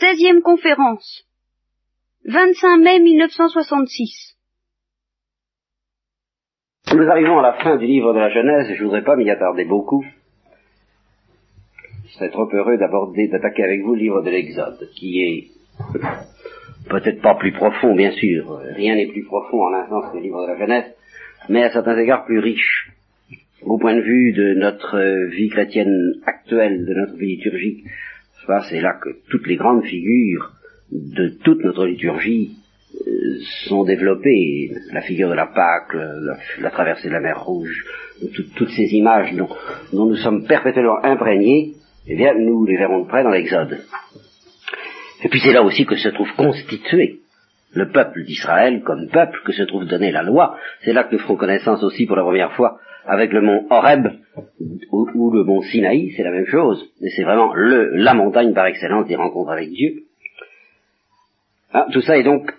16e conférence. 25 mai 1966. Nous arrivons à la fin du livre de la Genèse, et je voudrais pas m'y attarder beaucoup. Je serais trop heureux d'aborder, d'attaquer avec vous le livre de l'Exode, qui est peut-être pas plus profond, bien sûr. Rien n'est plus profond en sens que le livre de la Genèse, mais à certains égards plus riche. Au point de vue de notre vie chrétienne actuelle, de notre vie liturgique, c'est là que toutes les grandes figures de toute notre liturgie euh, sont développées. La figure de la Pâque, la, traversée de la mer Rouge, toutes ces images dont, nous sommes perpétuellement imprégnés, eh bien, nous les verrons de près dans l'Exode. Et puis c'est là aussi que se trouve constitué le peuple d'Israël comme peuple que se trouve donné la loi. C'est là que nous ferons connaissance aussi pour la première fois avec le mont Horeb ou, le mont Sinaï, c'est la même chose. Et c'est vraiment le, la montagne par excellence des rencontres avec Dieu. Ah, tout ça est donc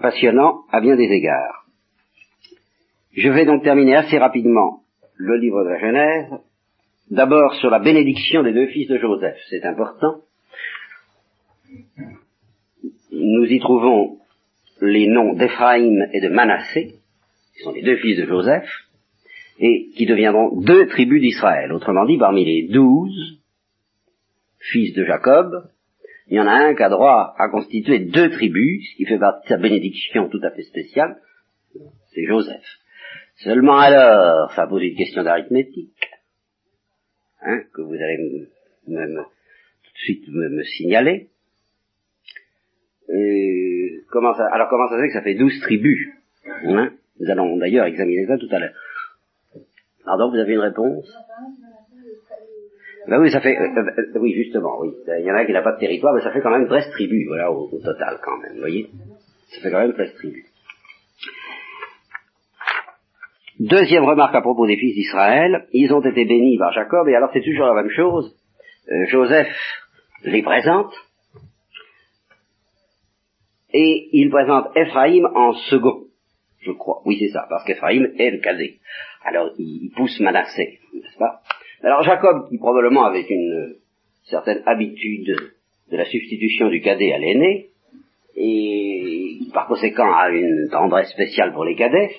passionnant à bien des égards. Je vais donc terminer assez rapidement le livre de la Genèse, d'abord sur la bénédiction des deux fils de Joseph, c'est important. Nous y trouvons les noms d'Éphraïm et de Manassé, qui sont les deux fils de Joseph, et qui deviendront deux tribus d'Israël. Autrement dit, parmi les douze fils de Jacob, il y en a un qui a droit à constituer deux tribus, ce qui fait partie de sa bénédiction tout à fait spéciale, c'est Joseph. Seulement alors, ça pose une question d'arithmétique, hein, que vous allez me, tout de suite me, signaler. comment ça, alors comment ça fait que ça fait douze tribus hein? Nous allons d'ailleurs examiner ça tout à l'heure. Pardon, vous avez une réponse? Ben oui, ça fait, euh, euh, oui, justement, oui. Il y en a qui n'a pas de territoire, mais ça fait quand même 13 tribus, voilà, au, total, quand même, vous voyez? Ça fait quand même 13 tribus. Deuxième remarque à propos des fils d'Israël, ils ont été bénis par Jacob, et alors c'est toujours la même chose. Euh, Joseph les présente, et il présente Ephraïm en second, je crois. Oui, c'est ça, parce qu'Ephraïm est le cadet. Alors, il, pousse Manassé, n'est-ce pas? Alors, Jacob, qui probablement avait une certaine habitude de la substitution du cadet à l'aîné, et par conséquent a une tendresse spéciale pour les cadets,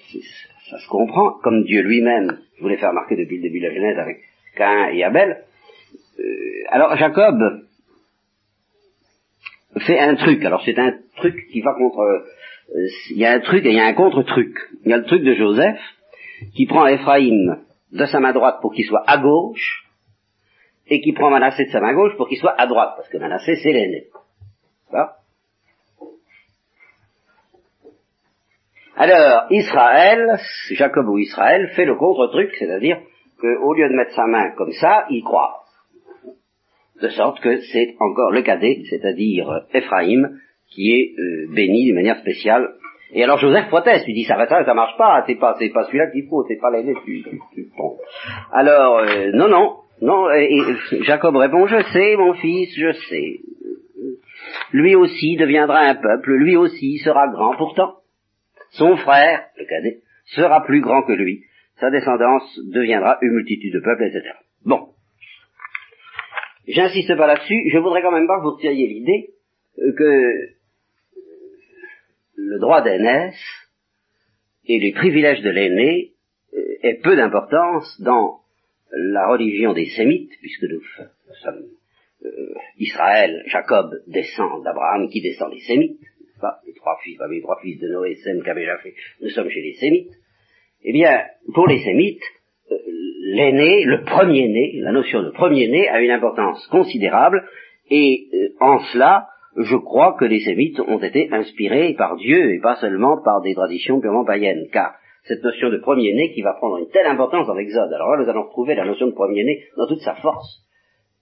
ça se comprend, comme Dieu lui-même voulait faire marquer depuis le début de la Genèse avec Cain et Abel. Euh, alors Jacob fait un truc, alors c'est un truc qui va contre... Euh, il y a un truc et il y a un contre-truc. Il y a le truc de Joseph, qui prend Ephraïm de sa main droite pour qu'il soit à gauche, et qui prend Manassé de sa main gauche pour qu'il soit à droite, parce que Manassé c'est l'aîné. Alors, Israël, Jacob ou Israël, fait le contre-truc, c'est-à-dire qu'au lieu de mettre sa main comme ça, il croit. De sorte que c'est encore le cadet, c'est-à-dire Ephraïm, qui est euh, béni d'une manière spéciale et alors Joseph proteste, il dit ça va ça, ça marche pas, c'est pas pas celui-là qu'il faut, c'est pas l'aîné, tu, tu, Alors euh, non non non et, Jacob répond je sais mon fils, je sais. Lui aussi deviendra un peuple, lui aussi sera grand. Pourtant, son frère, le cadet, sera plus grand que lui. Sa descendance deviendra une multitude de peuples, etc. Bon. J'insiste pas là-dessus, je voudrais quand même pas que vous retiriez l'idée que le droit d'aînesse et les privilèges de l'aîné euh, aient peu d'importance dans la religion des Sémites, puisque nous, sommes euh, Israël, Jacob descend d'Abraham, qui descend des Sémites, pas? Les trois fils, les trois fils de Noé, Sem, Cam nous sommes chez les Sémites. Eh bien, pour les Sémites, euh, l'aîné, le premier-né, la notion de premier-né a une importance considérable, et en cela, je crois que les Sémites ont été inspirés par Dieu et pas seulement par des traditions purement païennes, car cette notion de premier-né qui va prendre une telle importance dans l'Exode, alors là nous allons retrouver la notion de premier-né dans toute sa force,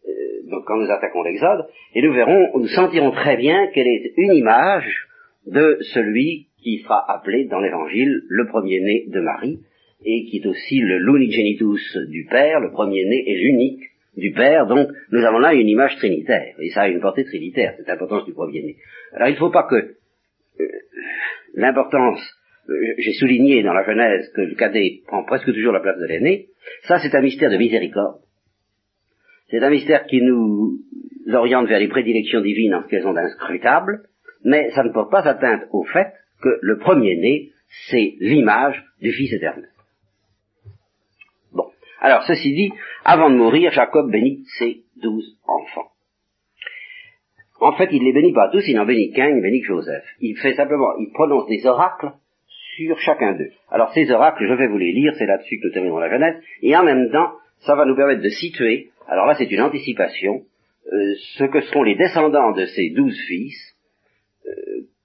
euh, donc quand nous attaquons l'Exode, et nous verrons, nous sentirons très bien qu'elle est une image de celui qui sera appelé dans l'Évangile le premier-né de Marie, et qui est aussi le l'unigenitus du Père, le premier-né et l'unique du Père, donc nous avons là une image trinitaire, et ça a une portée trinitaire, cette importance du premier-né. Alors il ne faut pas que euh, l'importance, euh, j'ai souligné dans la Genèse que le cadet prend presque toujours la place de l'aîné, ça c'est un mystère de miséricorde. C'est un mystère qui nous orientent vers les prédilections divines en ce qu'elles sont inscrutables, mais ça ne porte pas atteinte au fait que le premier-né, c'est l'image du Fils éternel. Alors, ceci dit, avant de mourir, Jacob bénit ses douze enfants. En fait, il ne les bénit pas tous, il n'en bénit qu'un, il bénit que Joseph. Il fait simplement, il prononce des oracles sur chacun d'eux. Alors ces oracles, je vais vous les lire, c'est là-dessus que nous terminons la jeunesse, et en même temps, ça va nous permettre de situer, alors là c'est une anticipation, euh, ce que seront les descendants de ces douze fils, euh,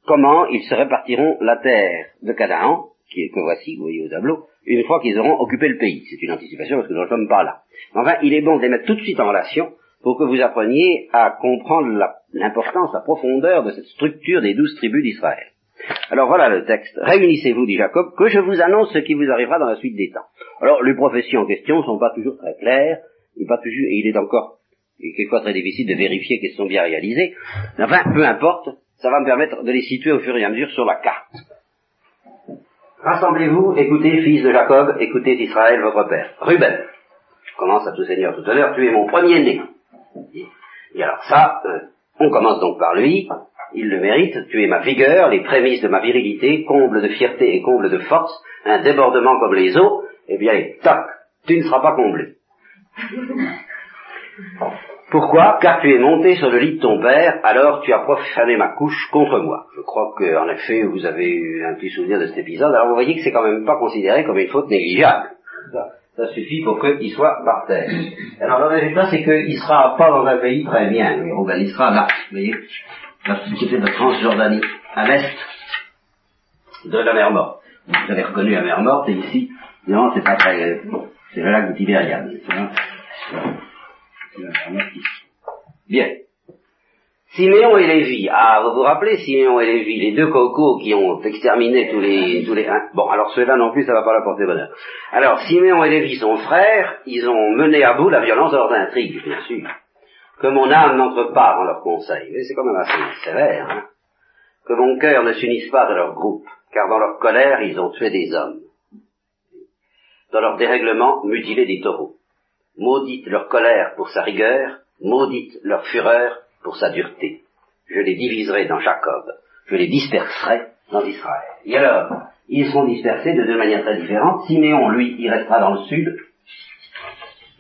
comment ils se répartiront la terre de Canaan, qui est, que voici, vous voyez au tableau, une fois qu'ils auront occupé le pays. C'est une anticipation parce que nous ne sommes pas là. Enfin, il est bon de les mettre tout de suite en relation pour que vous appreniez à comprendre l'importance, la profondeur de cette structure des douze tribus d'Israël. Alors voilà le texte. Réunissez-vous, dit Jacob, que je vous annonce ce qui vous arrivera dans la suite des temps. Alors, les prophéties en question ne sont pas toujours très claires, et, pas toujours, il est encore quelquefois très difficile de vérifier qu'elles sont bien réalisées. Enfin, peu importe, ça va me permettre de les situer au fur et à mesure sur la carte. Rassemblez-vous, écoutez, fils de Jacob, écoutez Israël, votre père. Ruben, commence à tout seigneur tout à l'heure, tu es mon premier-né. Et alors ça, euh, on commence donc par lui, il le mérite, tu es ma vigueur, les prémices de ma virilité, comble de fierté et comble de force, un débordement comme les eaux, eh bien, tac, tu ne seras pas comblé. Pourquoi Car tu es monté sur le lit de ton père, alors tu as profané ma couche contre moi. Je crois qu'en effet, vous avez eu un petit souvenir de cet épisode, alors vous voyez que c'est quand même pas considéré comme une faute négligeable. Ça, suffit pour qu'il soit par terre. Alors le résultat, c'est qu'il sera pas dans un pays très bien, il sera là, vous voyez la société de Transjordanie, à l'est de la mer Morte. Vous avez reconnu la mer Morte, et ici, non, c'est pas très... C'est le lac de Tibériade. Bien. Siméon et Lévi. Ah, vous vous rappelez Siméon et Lévi, les deux cocos qui ont exterminé tous les... Tous les hein bon, alors ceux-là non plus, ça va pas leur porter bonheur. Alors, Siméon et Lévi sont frères, ils ont mené à bout la violence de leurs intrigues, bien sûr que mon âme n'entre pas dans leurs conseils. Mais c'est quand même assez sévère. Hein que mon cœur ne s'unisse pas à leur groupe, car dans leur colère, ils ont tué des hommes. Dans leur dérèglement, mutilé des taureaux. Maudite leur colère pour sa rigueur, maudite leur fureur pour sa dureté. Je les diviserai dans Jacob, je les disperserai dans Israël. Et alors, ils seront dispersés de deux manières très différentes. Siméon, lui, il restera dans le sud,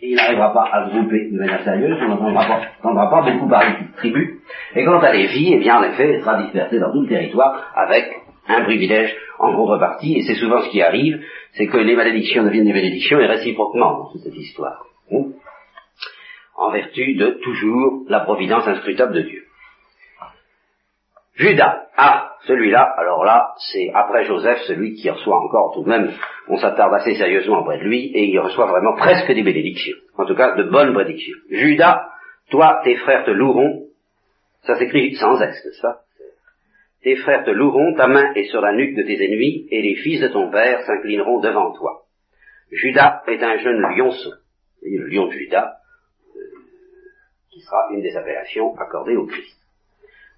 il n'arrivera pas à grouper de manière sérieuse, on n'entendra pas, beaucoup parler de tribu. Et quant à Lévi, eh bien, en effet, il sera dispersé dans tout le territoire avec un privilège en contrepartie, et c'est souvent ce qui arrive, c'est que les malédictions deviennent des bénédictions et réciproquement dans toute cette histoire. En vertu de toujours la providence inscrutable de Dieu. Judas. Ah, celui-là, alors là, c'est après Joseph, celui qui reçoit encore tout de même, on s'attarde assez sérieusement auprès de lui, et il reçoit vraiment presque des bénédictions. En tout cas, de bonnes prédictions. Judas, toi, tes frères te loueront, ça s'écrit sans S, Tes frères te loueront, ta main est sur la nuque de tes ennemis, et les fils de ton père s'inclineront devant toi. Judas est un jeune lionceau, le lion de Judas, euh, qui sera une des appellations accordées au Christ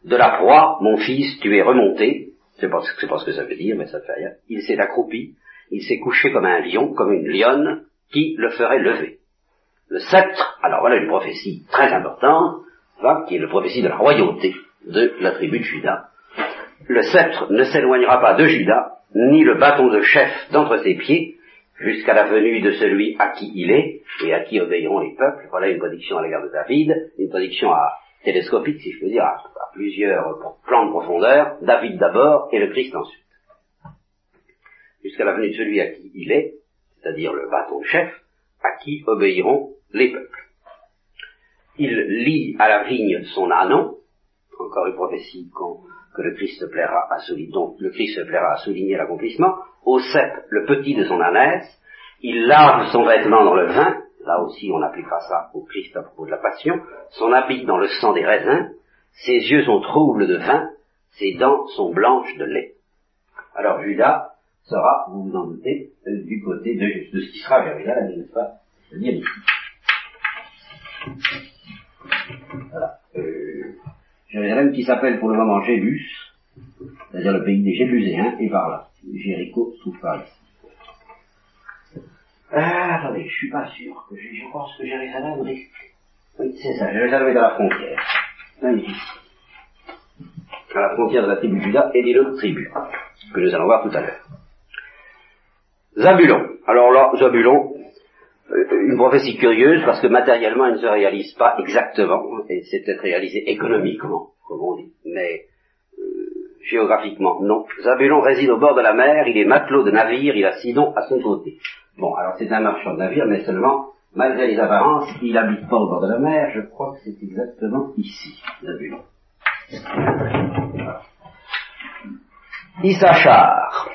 de la proie, mon fils, tu es remonté, c'est pas, pas ce que ça veut dire, mais ça fait rien, il s'est accroupi, il s'est couché comme un lion, comme une lionne, qui le ferait lever. Le sceptre, alors voilà une prophétie très importante, qui est la prophétie de la royauté de la tribu de Judas. Le sceptre ne s'éloignera pas de Judas, ni le bâton de chef d'entre ses pieds, jusqu'à la venue de celui à qui il est, et à qui obéiront les peuples. Voilà une prédiction à l'égard de David, une prédiction à télescopique, si je peux dire, à, plusieurs plans de profondeur, David d'abord et le Christ ensuite. Jusqu'à la venue de celui à qui il est, c'est-à-dire le bâton chef, à qui obéiront les peuples. Il lie à la vigne son anon, encore une prophétie que le Christ plaira à souligner, le Christ se plaira à souligner l'accomplissement, au le petit de son ânesse, il lave son vêtement dans le vin, là aussi on appliquera ça au Christ à propos de la passion, son habit dans le sang des raisins, ses yeux sont troubles de vin, ses dents sont blanches de lait. Alors Judas sera, vous vous en doutez, du côté de, ce qui sera Jérusalem, n'est-ce pas? Voilà. Euh, qui s'appelle pour le moment Jébus, c'est-à-dire le pays des Jébuséens, et par là. Jéricho se trouve par ici. Ah, attendez, je suis pas sûr. Que je, pense que Jérusalem risque Oui, c'est ça, Jérusalem est à la frontière. À la frontière de la tribu de Judas et des autres tribus, que nous allons voir tout à l'heure. Zabulon. Alors là, Zabulon, euh, une prophétie curieuse parce que matériellement elle ne se réalise pas exactement, et c'est peut-être réalisé économiquement, comme on dit, mais géographiquement, non. Zabulon réside au bord de la mer, il est matelot de navire, il a Sidon à son côté. Bon, alors c'est un marchand de navire, mais seulement, malgré les apparences, il habite pas au bord de la mer, je crois que c'est exactement ici, Zabulon. Issachar.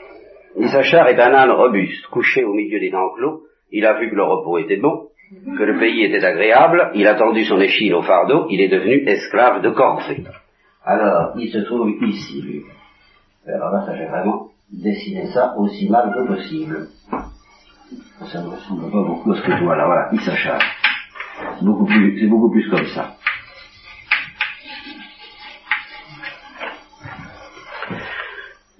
Issachar est un âne robuste, couché au milieu des enclos, il a vu que le repos était bon, que le pays était agréable, il a tendu son échine au fardeau, il est devenu esclave de corvée. Alors, il se trouve ici. Alors là, ça j'ai vraiment dessiné ça aussi mal que possible. Ça ne ressemble pas beaucoup à ce que tu vois là, voilà, il s'acharne. C'est beaucoup plus, c'est beaucoup plus comme ça.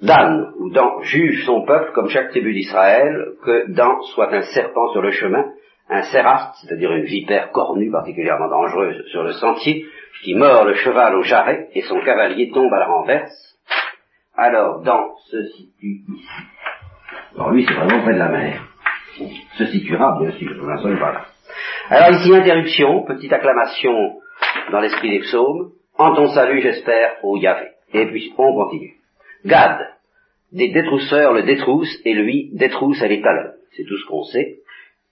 Dan, ou Dan, juge son peuple comme chaque tribu d'Israël, que Dan soit un serpent sur le chemin, un séraste, c'est-à-dire une vipère cornue particulièrement dangereuse sur le sentier, qui mord le cheval au jarret et son cavalier tombe à la renverse. Alors Dan se situe. Alors lui, c'est vraiment près de la mer. Se situera, bien sûr, pour l'instant, pas là. Alors ici, interruption, petite acclamation dans l'esprit des psaumes. En ton salut, j'espère, au Yahvé. Et puis, on continue. Gad, des détrousseurs le détrousse et lui détrousse à l'étalon. C'est tout ce qu'on sait.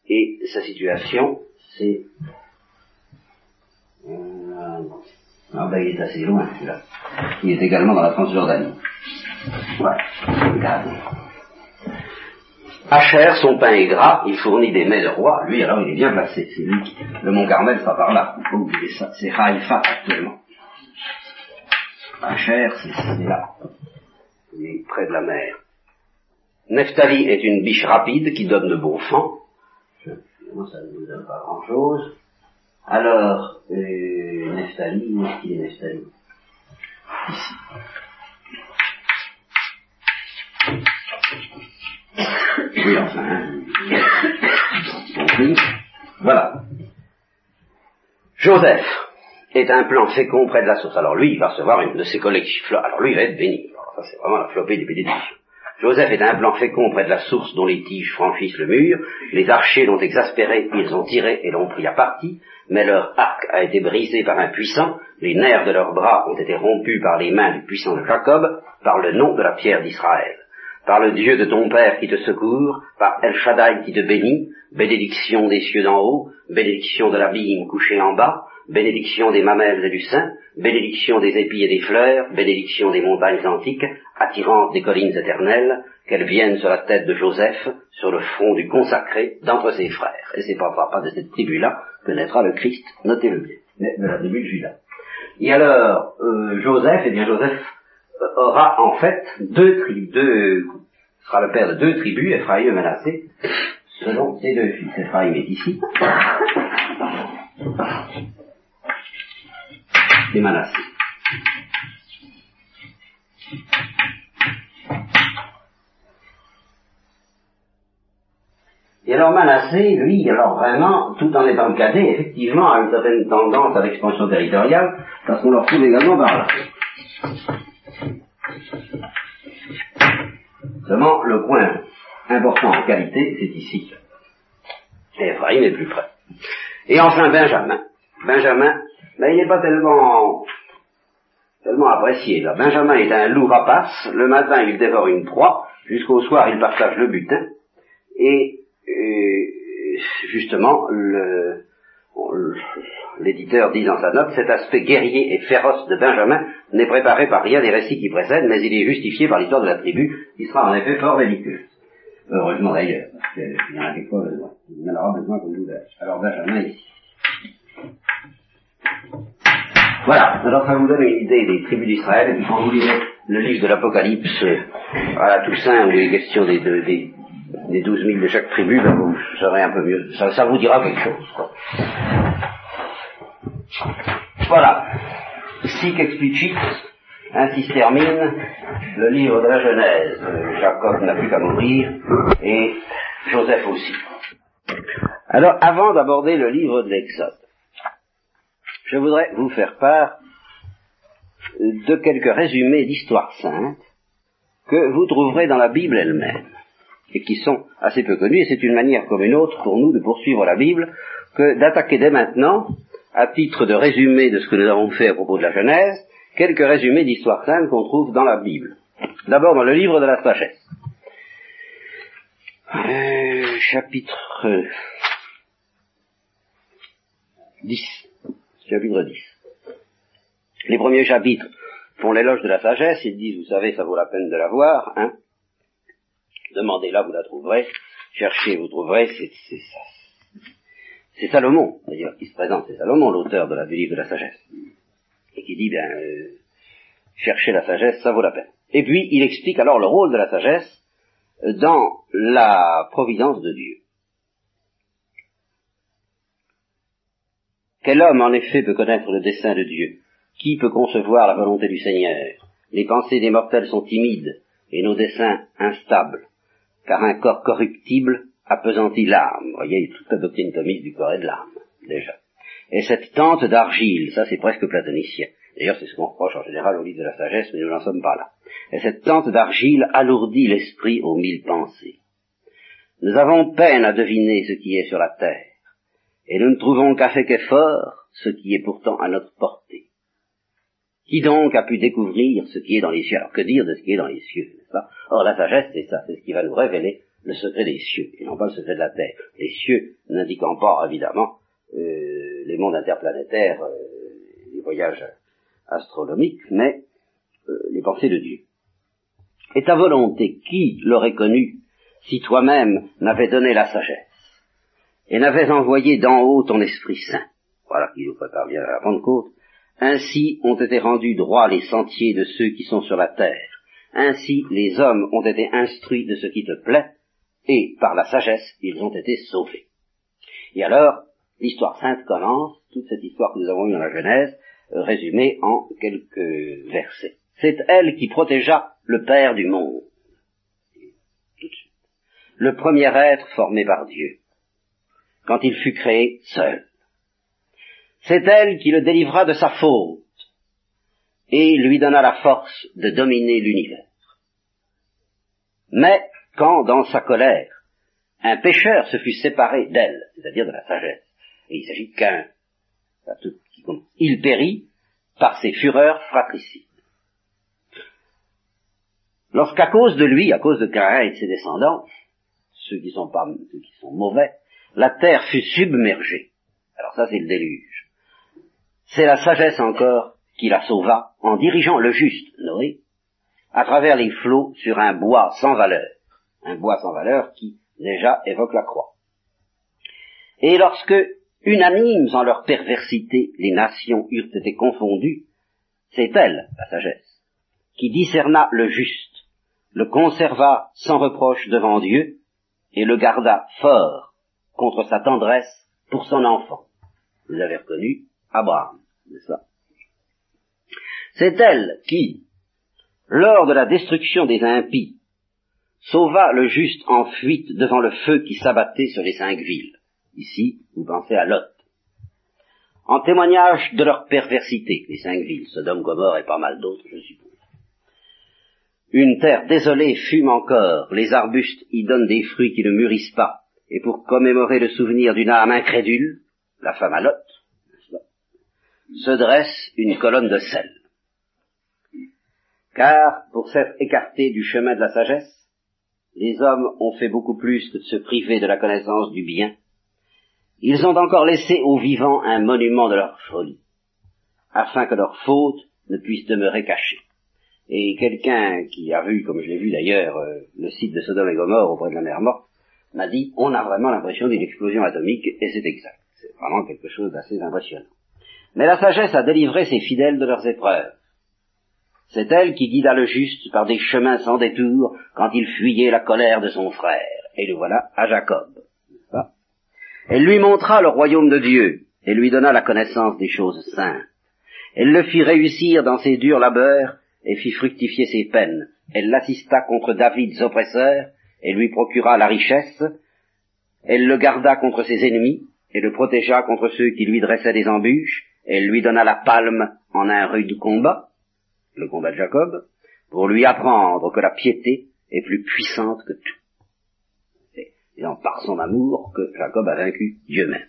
Et sa situation, c'est... Euh, ah ben il est assez loin celui-là. Il est également dans la Transjordanie. Voilà. Hacher, son pain est gras, il fournit des mets de roi. Lui, alors, il est bien placé. C'est lui qui... Le mont Carmel sera par là. Il oublier ça. C'est Haïfa actuellement. Hacher, c'est là près de la mer. Neftali est une biche rapide qui donne de beaux fans. Finalement, ça ne nous donne pas grand-chose. Alors, euh, Neftali, où est-ce qu'il est Neftali Ici. Oui, enfin, Voilà. Joseph est un plan fécond près de la source. Alors lui, il va recevoir une de ses collègues Alors lui, il va être béni. Ça, c'est vraiment la flopée des bénédictions. Joseph est un plan fécond près de la source dont les tiges franchissent le mur. Les archers l'ont exaspéré, ils ont tiré et l'ont pris à partie, mais leur arc a été brisé par un puissant, les nerfs de leurs bras ont été rompus par les mains du puissant de Jacob, par le nom de la pierre d'Israël. Par le Dieu de ton Père qui te secourt, par El Shaddai qui te bénit, bénédiction des cieux d'en haut, bénédiction de l'abîme couché en bas, bénédiction des mamelles et du sein, bénédiction des épis et des fleurs, bénédiction des montagnes antiques, attirante des collines éternelles, qu'elles viennent sur la tête de Joseph, sur le front du consacré d'entre ses frères. Et c'est pas, pas de cette tribu-là que naîtra le Christ, notez-le bien, la tribu de. Et alors, euh, Joseph, eh bien Joseph euh, aura en fait deux tribus, deux, sera le père de deux tribus, Ephraïm et Manassé, selon ses deux fils. Ephraïm est ici et Manassé. Et alors Manassé, lui, alors vraiment, tout en étant cadet, effectivement, a une certaine tendance à l'expansion territoriale, parce qu'on le retrouve également par là. Seulement, le point important en qualité, c'est ici. Et Ephraim est plus près. Et enfin Benjamin. Benjamin, mais il n'est pas tellement, tellement apprécié. Là. Benjamin est un loup rapace, le matin il dévore une proie, jusqu'au soir il partage le butin, et, justement, l'éditeur dit dans sa note, cet aspect guerrier et féroce de Benjamin n'est préparé par rien des récits qui précèdent, mais il est justifié par l'histoire de la tribu, qui sera en effet fort belliqueuse. Heureusement d'ailleurs, parce qu'il y en a quelquefois besoin. Il en aura besoin comme nous Alors Benjamin ici. Voilà, alors ça vous donne une idée des tribus d'Israël, et puis quand vous lirez le livre de l'Apocalypse euh, à la Toussaint, où il est question des, des, des 12 000 de chaque tribu, ben vous saurez un peu mieux, ça, vous dira quelque chose. Quoi. Voilà, sic explicit, ainsi se termine le livre de la Genèse. Jacob n'a plus qu'à mourir, et Joseph aussi. Alors, avant d'aborder le livre de l'Exode, je voudrais vous faire part de quelques résumés d'histoire sainte que vous trouverez dans la Bible elle-même et qui sont assez peu connus, et c'est une manière comme une autre pour nous de poursuivre la Bible que d'attaquer dès maintenant, à titre de résumé de ce que nous avons fait à propos de la Genèse, quelques résumés d'histoire sainte qu'on trouve dans la Bible. D'abord dans le livre de la sagesse. Euh, chapitre 10. Chapitre 10. Les premiers chapitres font l'éloge de la sagesse, ils disent, vous savez, ça vaut la peine de la voir, hein. Demandez-la, vous la trouverez. Cherchez, vous trouverez. C'est, c'est Salomon, d'ailleurs, qui se présente. C'est Salomon, l'auteur de la, du livre de la sagesse. Et qui dit, bien, euh, cherchez la sagesse, ça vaut la peine. Et puis, il explique alors le rôle de la sagesse dans la providence de Dieu. Quel homme, en effet, peut connaître le dessein de Dieu? Qui peut concevoir la volonté du Seigneur? Les pensées des mortels sont timides et nos desseins instables car un corps corruptible appesantit l'âme. Vous voyez, toute la doctrine thomiste du corps et de l'âme, déjà. Et cette tente d'argile, ça c'est presque platonicien. D'ailleurs, c'est ce qu'on reproche en général au livre de la sagesse, mais nous n'en sommes pas là. Et cette tente d'argile alourdit l'esprit aux mille pensées. Nous avons peine à deviner ce qui est sur la terre, et nous ne trouvons qu'avec effort ce qui est pourtant à notre portée. Qui donc a pu découvrir ce qui est dans les cieux? Alors que dire de ce qui est dans les cieux, n'est-ce pas? Or la sagesse, c'est ça, c'est ce qui va nous révéler le secret des cieux, et non pas le secret de la terre. Les cieux n'indiquant pas, évidemment, euh, les mondes interplanétaires, euh, les voyages astronomiques, mais euh, les pensées de Dieu. Et ta volonté, qui l'aurait connue si toi-même n'avais donné la sagesse? Et n'avais envoyé d'en haut ton Esprit Saint Voilà qui nous prépare bien à la Pentecôte ainsi ont été rendus droits les sentiers de ceux qui sont sur la terre. Ainsi les hommes ont été instruits de ce qui te plaît, et par la sagesse ils ont été sauvés. Et alors, l'histoire sainte commence, toute cette histoire que nous avons eue dans la Genèse, résumée en quelques versets. C'est elle qui protégea le Père du monde. Le premier être formé par Dieu, quand il fut créé seul. C'est elle qui le délivra de sa faute et lui donna la force de dominer l'univers. Mais quand, dans sa colère, un pécheur se fut séparé d'elle, c'est-à-dire de la sagesse, et il s'agit qu'un, il périt par ses fureurs fratricides. Lorsqu'à cause de lui, à cause de Caïn et de ses descendants, ceux qui sont pas, ceux qui sont mauvais, la terre fut submergée. Alors ça c'est le déluge. C'est la sagesse encore qui la sauva en dirigeant le juste, Noé, à travers les flots sur un bois sans valeur. Un bois sans valeur qui, déjà, évoque la croix. Et lorsque, unanimes en leur perversité, les nations eurent été confondues, c'est elle, la sagesse, qui discerna le juste, le conserva sans reproche devant Dieu, et le garda fort contre sa tendresse pour son enfant. Vous avez reconnu Abraham. C'est elle qui, lors de la destruction des impies, sauva le juste en fuite devant le feu qui s'abattait sur les cinq villes. Ici, vous pensez à Lot. En témoignage de leur perversité, les cinq villes, Sodome, Gomorre et pas mal d'autres, je suppose. Une terre désolée fume encore, les arbustes y donnent des fruits qui ne mûrissent pas, et pour commémorer le souvenir d'une âme incrédule, la femme à Lot, se dresse une colonne de sel. Car, pour s'être écartés du chemin de la sagesse, les hommes ont fait beaucoup plus que de se priver de la connaissance du bien. Ils ont encore laissé aux vivants un monument de leur folie, afin que leur faute ne puisse demeurer cachée. Et quelqu'un qui a vu, comme je l'ai vu d'ailleurs, euh, le site de Sodome et Gomorre auprès de la mer morte, m'a dit, on a vraiment l'impression d'une explosion atomique, et c'est exact. C'est vraiment quelque chose d'assez impressionnant. Mais la sagesse a délivré ses fidèles de leurs épreuves. C'est elle qui guida le juste par des chemins sans détour quand il fuyait la colère de son frère. Et le voilà à Jacob. Elle lui montra le royaume de Dieu et lui donna la connaissance des choses saintes. Elle le fit réussir dans ses durs labeurs et fit fructifier ses peines. Elle l'assista contre Davids oppresseurs et lui procura la richesse. Elle le garda contre ses ennemis et le protégea contre ceux qui lui dressaient des embûches Elle lui donna la palme en un rude combat, le combat de Jacob, pour lui apprendre que la piété est plus puissante que tout. Et par son amour que Jacob a vaincu Dieu même.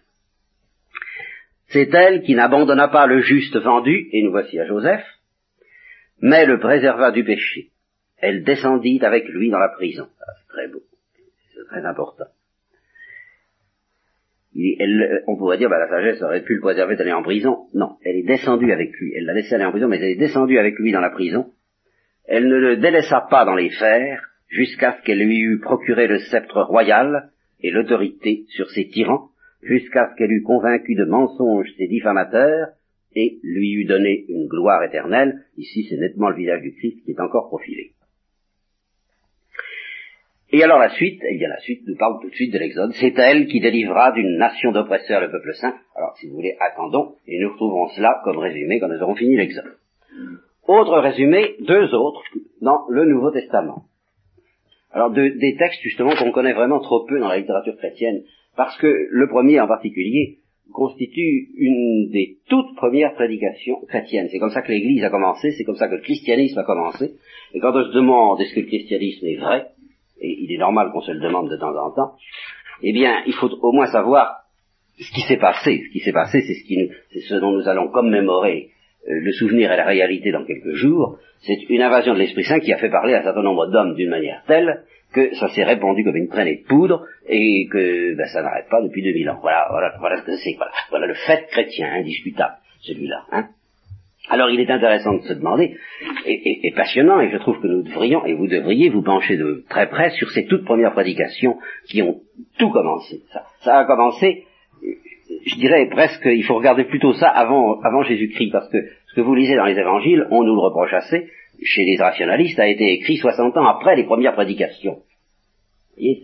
C'est elle qui n'abandonna pas le juste vendu, et nous voici à Joseph, mais le préserva du péché. Elle descendit avec lui dans la prison. Ah, c'est très beau, c'est très important. on pourrait dire, bah, la sagesse aurait pu le préserver d'aller en prison. Non, elle est descendue avec lui. Elle l'a laissé aller en prison, mais elle est descendue avec lui dans la prison. Elle ne le délaissa pas dans les fers jusqu'à ce qu'elle lui eût procuré le sceptre royal et l'autorité sur ses tyrans, jusqu'à ce qu'elle eût convaincu de mensonges ses diffamateurs et lui eût donné une gloire éternelle. Ici, c'est nettement le visage du Christ qui est encore profilé. Et alors la suite, eh bien la suite nous parle tout de suite de l'Exode. C'est elle qui délivra d'une nation d'oppresseurs le peuple saint. Alors si vous voulez, attendons, et nous retrouverons cela comme résumé quand nous aurons fini l'Exode. Autre résumé, deux autres dans le Nouveau Testament. Alors des textes justement qu'on connaît vraiment trop peu dans la littérature chrétienne, parce que le premier en particulier constitue une des toutes premières prédications chrétiennes. C'est comme ça que l'Église a commencé, c'est comme ça que le christianisme a commencé. Et quand on se demande est-ce que le christianisme est vrai, et il est normal qu'on se le demande de temps en temps, eh bien, il faut au moins savoir ce qui s'est passé. Ce qui s'est passé, c'est ce, dont nous allons commémorer euh, le souvenir et la réalité dans quelques jours. C'est une invasion de l'Esprit Saint qui a fait parler un certain nombre d'hommes d'une manière telle que ça s'est répandu comme une traînée de poudre et que ben, ça n'arrête pas depuis 2000 ans. Voilà, voilà, voilà ce que c'est. Voilà, voilà le fait chrétien indiscutable, celui-là. Hein. Alors il est intéressant de se demander, et, passionnant, et je trouve que nous devrions, et vous devriez vous pencher de très près sur ces toutes premières prédications qui ont tout commencé. Ça, ça a commencé, je dirais presque, il faut regarder plutôt ça avant, avant Jésus-Christ, parce que ce que vous lisez dans les évangiles, on nous le reproche assez, chez les rationalistes, a été écrit 60 ans après les premières prédications. Vous voyez,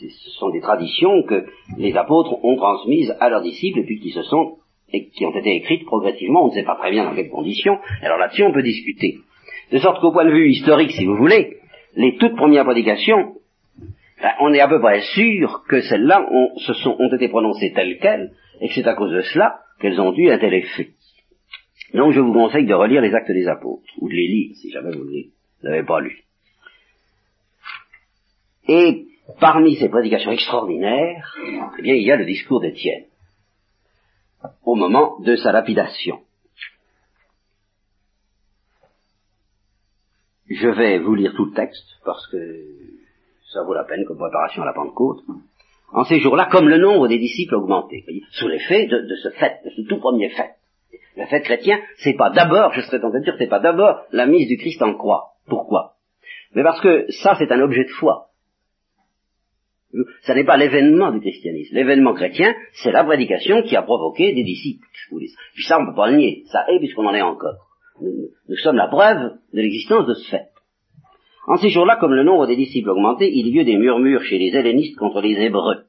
ce sont des traditions que les apôtres ont transmises à leurs disciples et puis qui se sont et qui ont été écrites progressivement, on ne sait pas très bien dans quelles conditions, alors là-dessus on peut discuter. De sorte qu'au point de vue historique, si vous voulez, les toutes premières prédications, ben, on est à peu près sûr que celles-là ont, été prononcées telles quelles, et que c'est à cause de cela qu'elles ont dû un tel effet. Donc je vous conseille de relire les actes des apôtres, ou de les lire, si jamais vous ne les avez pas lus. Et parmi ces prédications extraordinaires, eh bien, il y a le discours d'Étienne, au moment de sa lapidation. Je vais vous lire tout le texte, parce que ça vaut la peine comme préparation à la Pentecôte. En ces jours-là, comme le nombre des disciples augmentait, sous l'effet de, ce fait, de ce tout premier fait, le fait chrétien, c'est pas d'abord, je serais tenté de dire, c'est pas d'abord la mise du Christ en croix. Pourquoi? Mais parce que ça, c'est un objet de foi. Ça n'est pas l'événement du christianisme. L'événement chrétien, c'est la prédication qui a provoqué des disciples. Puis ça, on ne peut pas le nier. Ça est, puisqu'on en est encore. Nous, sommes la preuve de l'existence de ce fait. En ces jours-là, comme le nombre des disciples augmentait, il y eut des murmures chez les hellénistes contre les hébreux.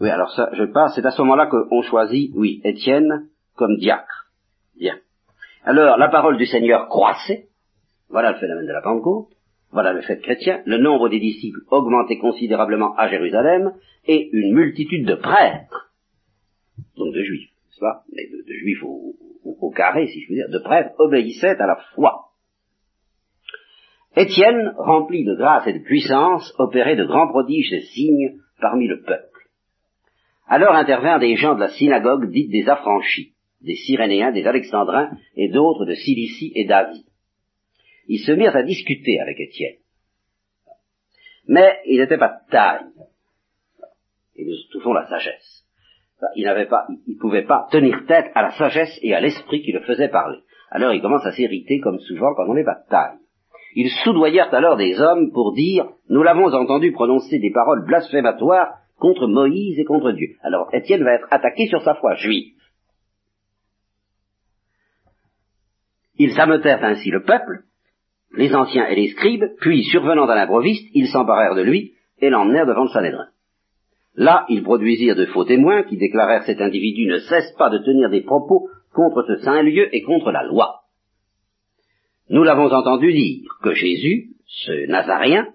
Oui, alors ça, je passe, c'est à ce moment-là qu'on choisit, oui, Étienne comme diacre. Bien. Alors, la parole du Seigneur croissait, voilà le phénomène de la Pentecôte, voilà le fait chrétien, le nombre des disciples augmentait considérablement à Jérusalem, et une multitude de prêtres, donc de juifs, n'est-ce pas, mais de, juifs au, carré, si je veux dire, de prêtres, obéissaient à la foi. Étienne, rempli de grâce et de puissance, opérait de grands prodiges et signes parmi le peuple. Alors intervinrent des gens de la synagogue dite des affranchis, des Cyrénéens, des Alexandrins et d'autres de Cilicie et d'Asie. Ils se mirent à discuter avec Étienne. Mais il n'était pas de taille. Et nous touchons la sagesse. Il n'avait pas, il pouvait pas tenir tête à la sagesse et à l'esprit qui le faisait parler. Alors il commence à s'irriter comme souvent quand on n'est pas de taille. Ils soudoyèrent alors des hommes pour dire, nous l'avons entendu prononcer des paroles blasphématoires contre Moïse et contre Dieu. Alors Étienne va être attaqué sur sa foi juive. Ils sameutèrent ainsi le peuple, les anciens et les scribes, puis survenant à l'improviste, ils s'emparèrent de lui et l'emmenèrent devant le Sanhédrin. Là, ils produisirent de faux témoins qui déclarèrent cet individu ne cesse pas de tenir des propos contre ce saint lieu et contre la loi. Nous l'avons entendu dire que Jésus, ce Nazaréen,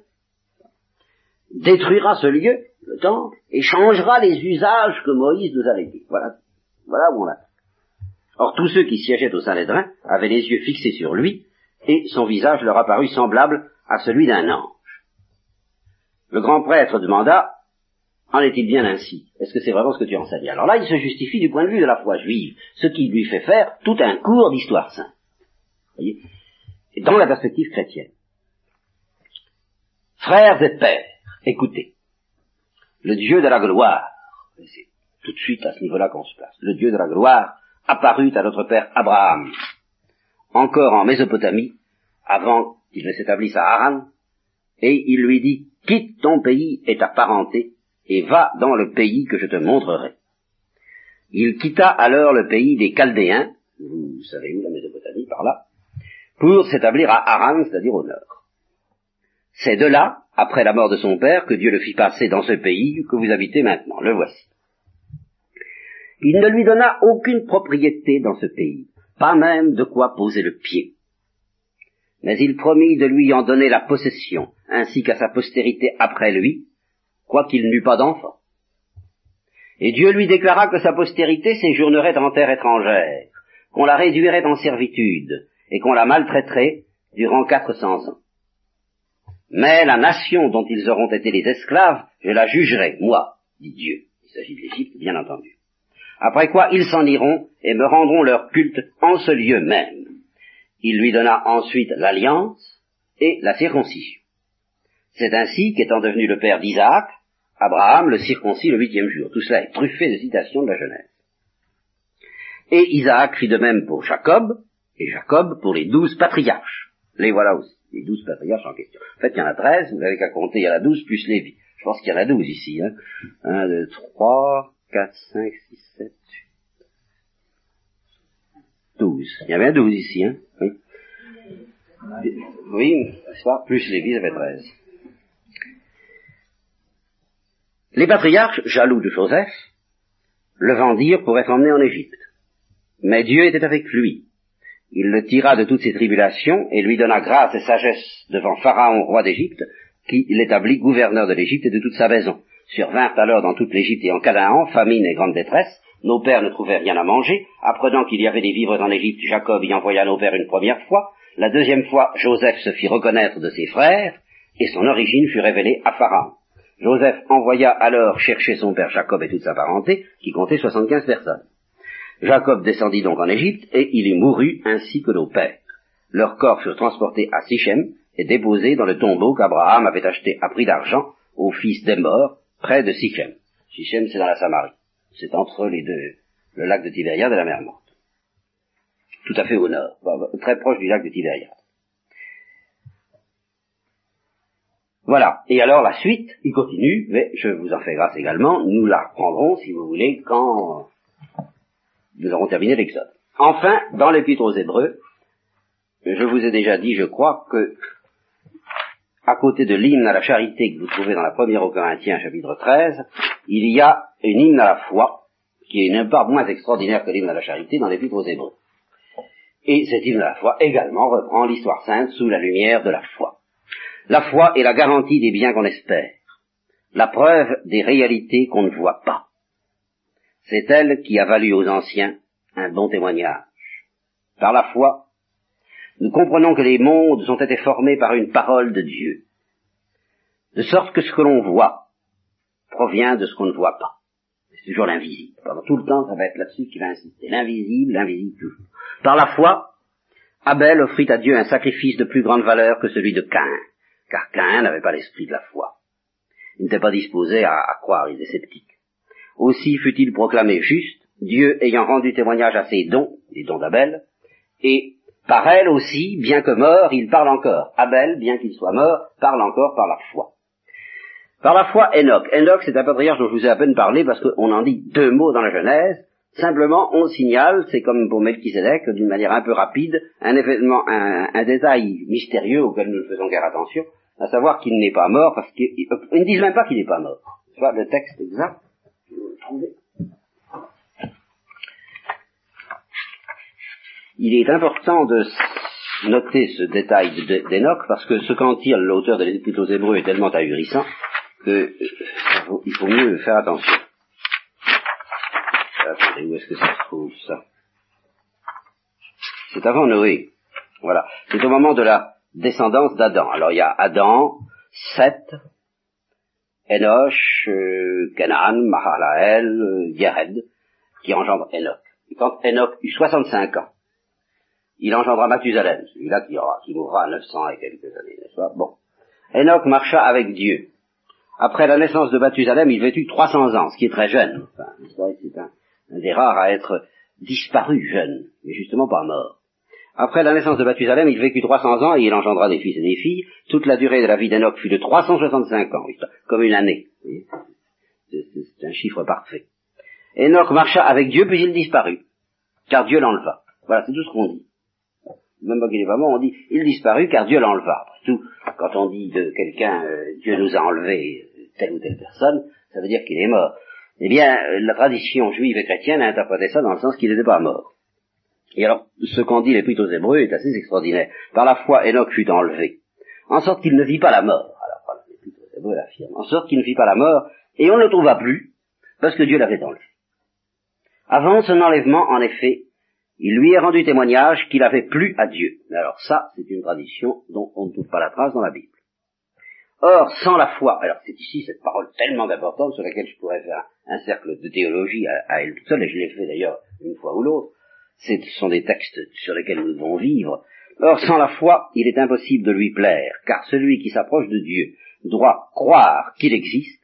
détruira ce lieu le temple, et changera les usages que Moïse nous avait dit. Voilà, voilà où on l'a. Or, tous ceux qui siégeaient au Saint-Lédrin avaient les yeux fixés sur lui, et son visage leur apparut semblable à celui d'un ange. Le grand prêtre demanda, en est-il bien ainsi? Est-ce que c'est vraiment ce que tu enseignes Alors là, il se justifie du point de vue de la foi juive, ce qui lui fait faire tout un cours d'histoire sainte. Voyez? Dans la perspective chrétienne. Frères et pères, écoutez, le Dieu de la gloire, c'est tout de suite à ce niveau-là qu'on se place, le Dieu de la gloire apparut à notre père Abraham, encore en Mésopotamie, avant qu'il ne s'établisse à Haran, et il lui dit, quitte ton pays et ta parenté, et va dans le pays que je te montrerai. Il quitta alors le pays des Chaldéens, vous savez où la Mésopotamie, par là, pour s'établir à Haran, c'est-à-dire au nord. C'est de là, après la mort de son père, que Dieu le fit passer dans ce pays que vous habitez maintenant. Le voici. Il ne lui donna aucune propriété dans ce pays, pas même de quoi poser le pied. Mais il promit de lui en donner la possession, ainsi qu'à sa postérité après lui, quoiqu'il n'eût pas d'enfant. Et Dieu lui déclara que sa postérité séjournerait en terre étrangère, qu'on la réduirait en servitude, et qu'on la maltraiterait durant quatre cents ans. Mais la nation dont ils auront été les esclaves, je la jugerai, moi, dit Dieu. Il s'agit de l'Égypte, bien entendu. Après quoi ils s'en iront et me rendront leur culte en ce lieu même. Il lui donna ensuite l'alliance et la circoncision. C'est ainsi qu'étant devenu le père d'Isaac, Abraham le circoncis le huitième jour. Tout cela est truffé de citations de la Genèse. Et Isaac fit de même pour Jacob, et Jacob pour les douze patriarches. Les voilà aussi les douze patriarches en question. En fait, il y en a treize, vous n'avez qu'à compter, il y en a douze plus Lévi. Je pense qu'il y en a douze ici. Hein. Un, deux, trois, quatre, cinq, six, sept, douze. Il y avait douze ici, hein? Oui. Oui, plus Lévi, ça fait treize. Les patriarches, jaloux de Joseph, le vendirent pour être emmené en Égypte. Mais Dieu était avec lui il le tira de toutes ses tribulations et lui donna grâce et sagesse devant Pharaon, roi d'Égypte, qui l'établit gouverneur de l'Égypte et de toute sa maison. Survinrent alors dans toute l'Égypte et en Canaan famine et grande détresse. Nos pères ne trouvaient rien à manger. Apprenant qu'il y avait des vivres en Égypte, Jacob y envoya nos pères une première fois. La deuxième fois, Joseph se fit reconnaître de ses frères, et son origine fut révélée à Pharaon. Joseph envoya alors chercher son père Jacob et toute sa parenté, qui comptait soixante-quinze personnes. Jacob descendit donc en Égypte, et il y mourut ainsi que nos pères. Leurs corps furent transportés à Sichem et déposés dans le tombeau qu'Abraham avait acheté à prix d'argent au fils d'Emor, près de Sichem. Sichem, c'est dans la Samarie. C'est entre les deux, le lac de Tibériade et la mer Morte. Tout à fait au nord, très proche du lac de Tibériade. Voilà. Et alors la suite, il continue, mais je vous en fais grâce également, nous la reprendrons, si vous voulez, quand nous avons terminé l'Exode. Enfin, dans l'Épître aux Hébreux, je vous ai déjà dit, je crois, que à côté de l'hymne à la charité que vous trouvez dans la première aux Corinthiens, chapitre 13, il y a une hymne à la foi, qui est une part moins extraordinaire que l'hymne à la charité dans l'Épître aux Hébreux. Et cet hymne à la foi également reprend l'histoire sainte sous la lumière de la foi. La foi est la garantie des biens qu'on espère, la preuve des réalités qu'on ne voit pas. C'est elle qui a valu aux anciens un bon témoignage. Par la foi, nous comprenons que les mondes ont été formés par une parole de Dieu, de sorte que ce que l'on voit provient de ce qu'on ne voit pas. C'est toujours l'invisible. Pendant tout le temps, ça va être là-dessus qui va insister. L'invisible, l'invisible toujours. Par la foi, Abel offrit à Dieu un sacrifice de plus grande valeur que celui de Cain, car Cain n'avait pas l'esprit de la foi. Il n'était pas disposé à, à croire, il était sceptique. Aussi fut-il proclamé juste, Dieu ayant rendu témoignage à ses dons, les dons d'Abel, et par elle aussi, bien que mort, il parle encore. Abel, bien qu'il soit mort, parle encore par la foi. Par la foi, Enoch. Enoch, c'est un patriarche dont je vous ai à peine parlé parce qu'on en dit deux mots dans la Genèse. Simplement, on signale, c'est comme pour Melchizedek, d'une manière un peu rapide, un événement, un, détail mystérieux auquel nous ne faisons guère attention, à savoir qu'il n'est pas mort, parce qu'ils ne disent même pas qu'il n'est pas mort. Vois, le texte exact, il est important de noter ce détail d'Enoch parce que ce qu'en tire l'auteur de l'Épître aux Hébreux est tellement ahurissant que euh, il faut mieux faire attention. Attendez, où est-ce que ça se trouve, ça? C'est avant Noé. Voilà. C'est au moment de la descendance d'Adam. Alors il y a Adam, Seth, Enoch, euh, Canaan, Mahalael, euh, Yered, qui engendrent Enoch. Quand Enoch eut 65 ans, il engendra Mathusalem, celui-là qui, qui mourra à 900 et quelques années, n'est-ce pas? Bon. Enoch marcha avec Dieu. Après la naissance de Mathusalem, il vécut 300 ans, ce qui est très jeune. Enfin, c'est un, un des rares à être disparu jeune, mais justement pas mort. Après la naissance de Mathusalem, il vécut 300 ans et il engendra des fils et des filles. Toute la durée de la vie d'Enoch fut de 365 ans, comme une année. C'est un chiffre parfait. Enoch marcha avec Dieu, puis il disparut, car Dieu l'enleva. Voilà, c'est tout ce qu'on dit. Même pas qu'il est pas mort, on dit il disparut car Dieu l'enleva. Tout, quand on dit de quelqu'un euh, Dieu nous a enlevé telle ou telle personne, ça veut dire qu'il est mort. Eh bien, la tradition juive et chrétienne a interprété ça dans le sens qu'il n'était pas mort. Et alors, ce qu'en dit l'épître aux Hébreux est assez extraordinaire. Par la foi, Enoch fut enlevé, en sorte qu'il ne vit pas la mort. Alors, voilà, l'épître aux Hébreux l'affirme. En sorte qu'il ne vit pas la mort, et on ne le trouva plus, parce que Dieu l'avait enlevé. Avant son enlèvement, en effet, il lui est rendu témoignage qu'il avait plu à Dieu. Mais alors ça, c'est une tradition dont on ne trouve pas la trace dans la Bible. Or, sans la foi, alors c'est ici cette parole tellement importante sur laquelle je pourrais faire un, cercle de théologie à, elle toute seule, et je l'ai fait d'ailleurs une fois ou l'autre, ce sont des textes sur lesquels nous devons vivre. Or, sans la foi, il est impossible de lui plaire, car celui qui s'approche de Dieu doit croire qu'il existe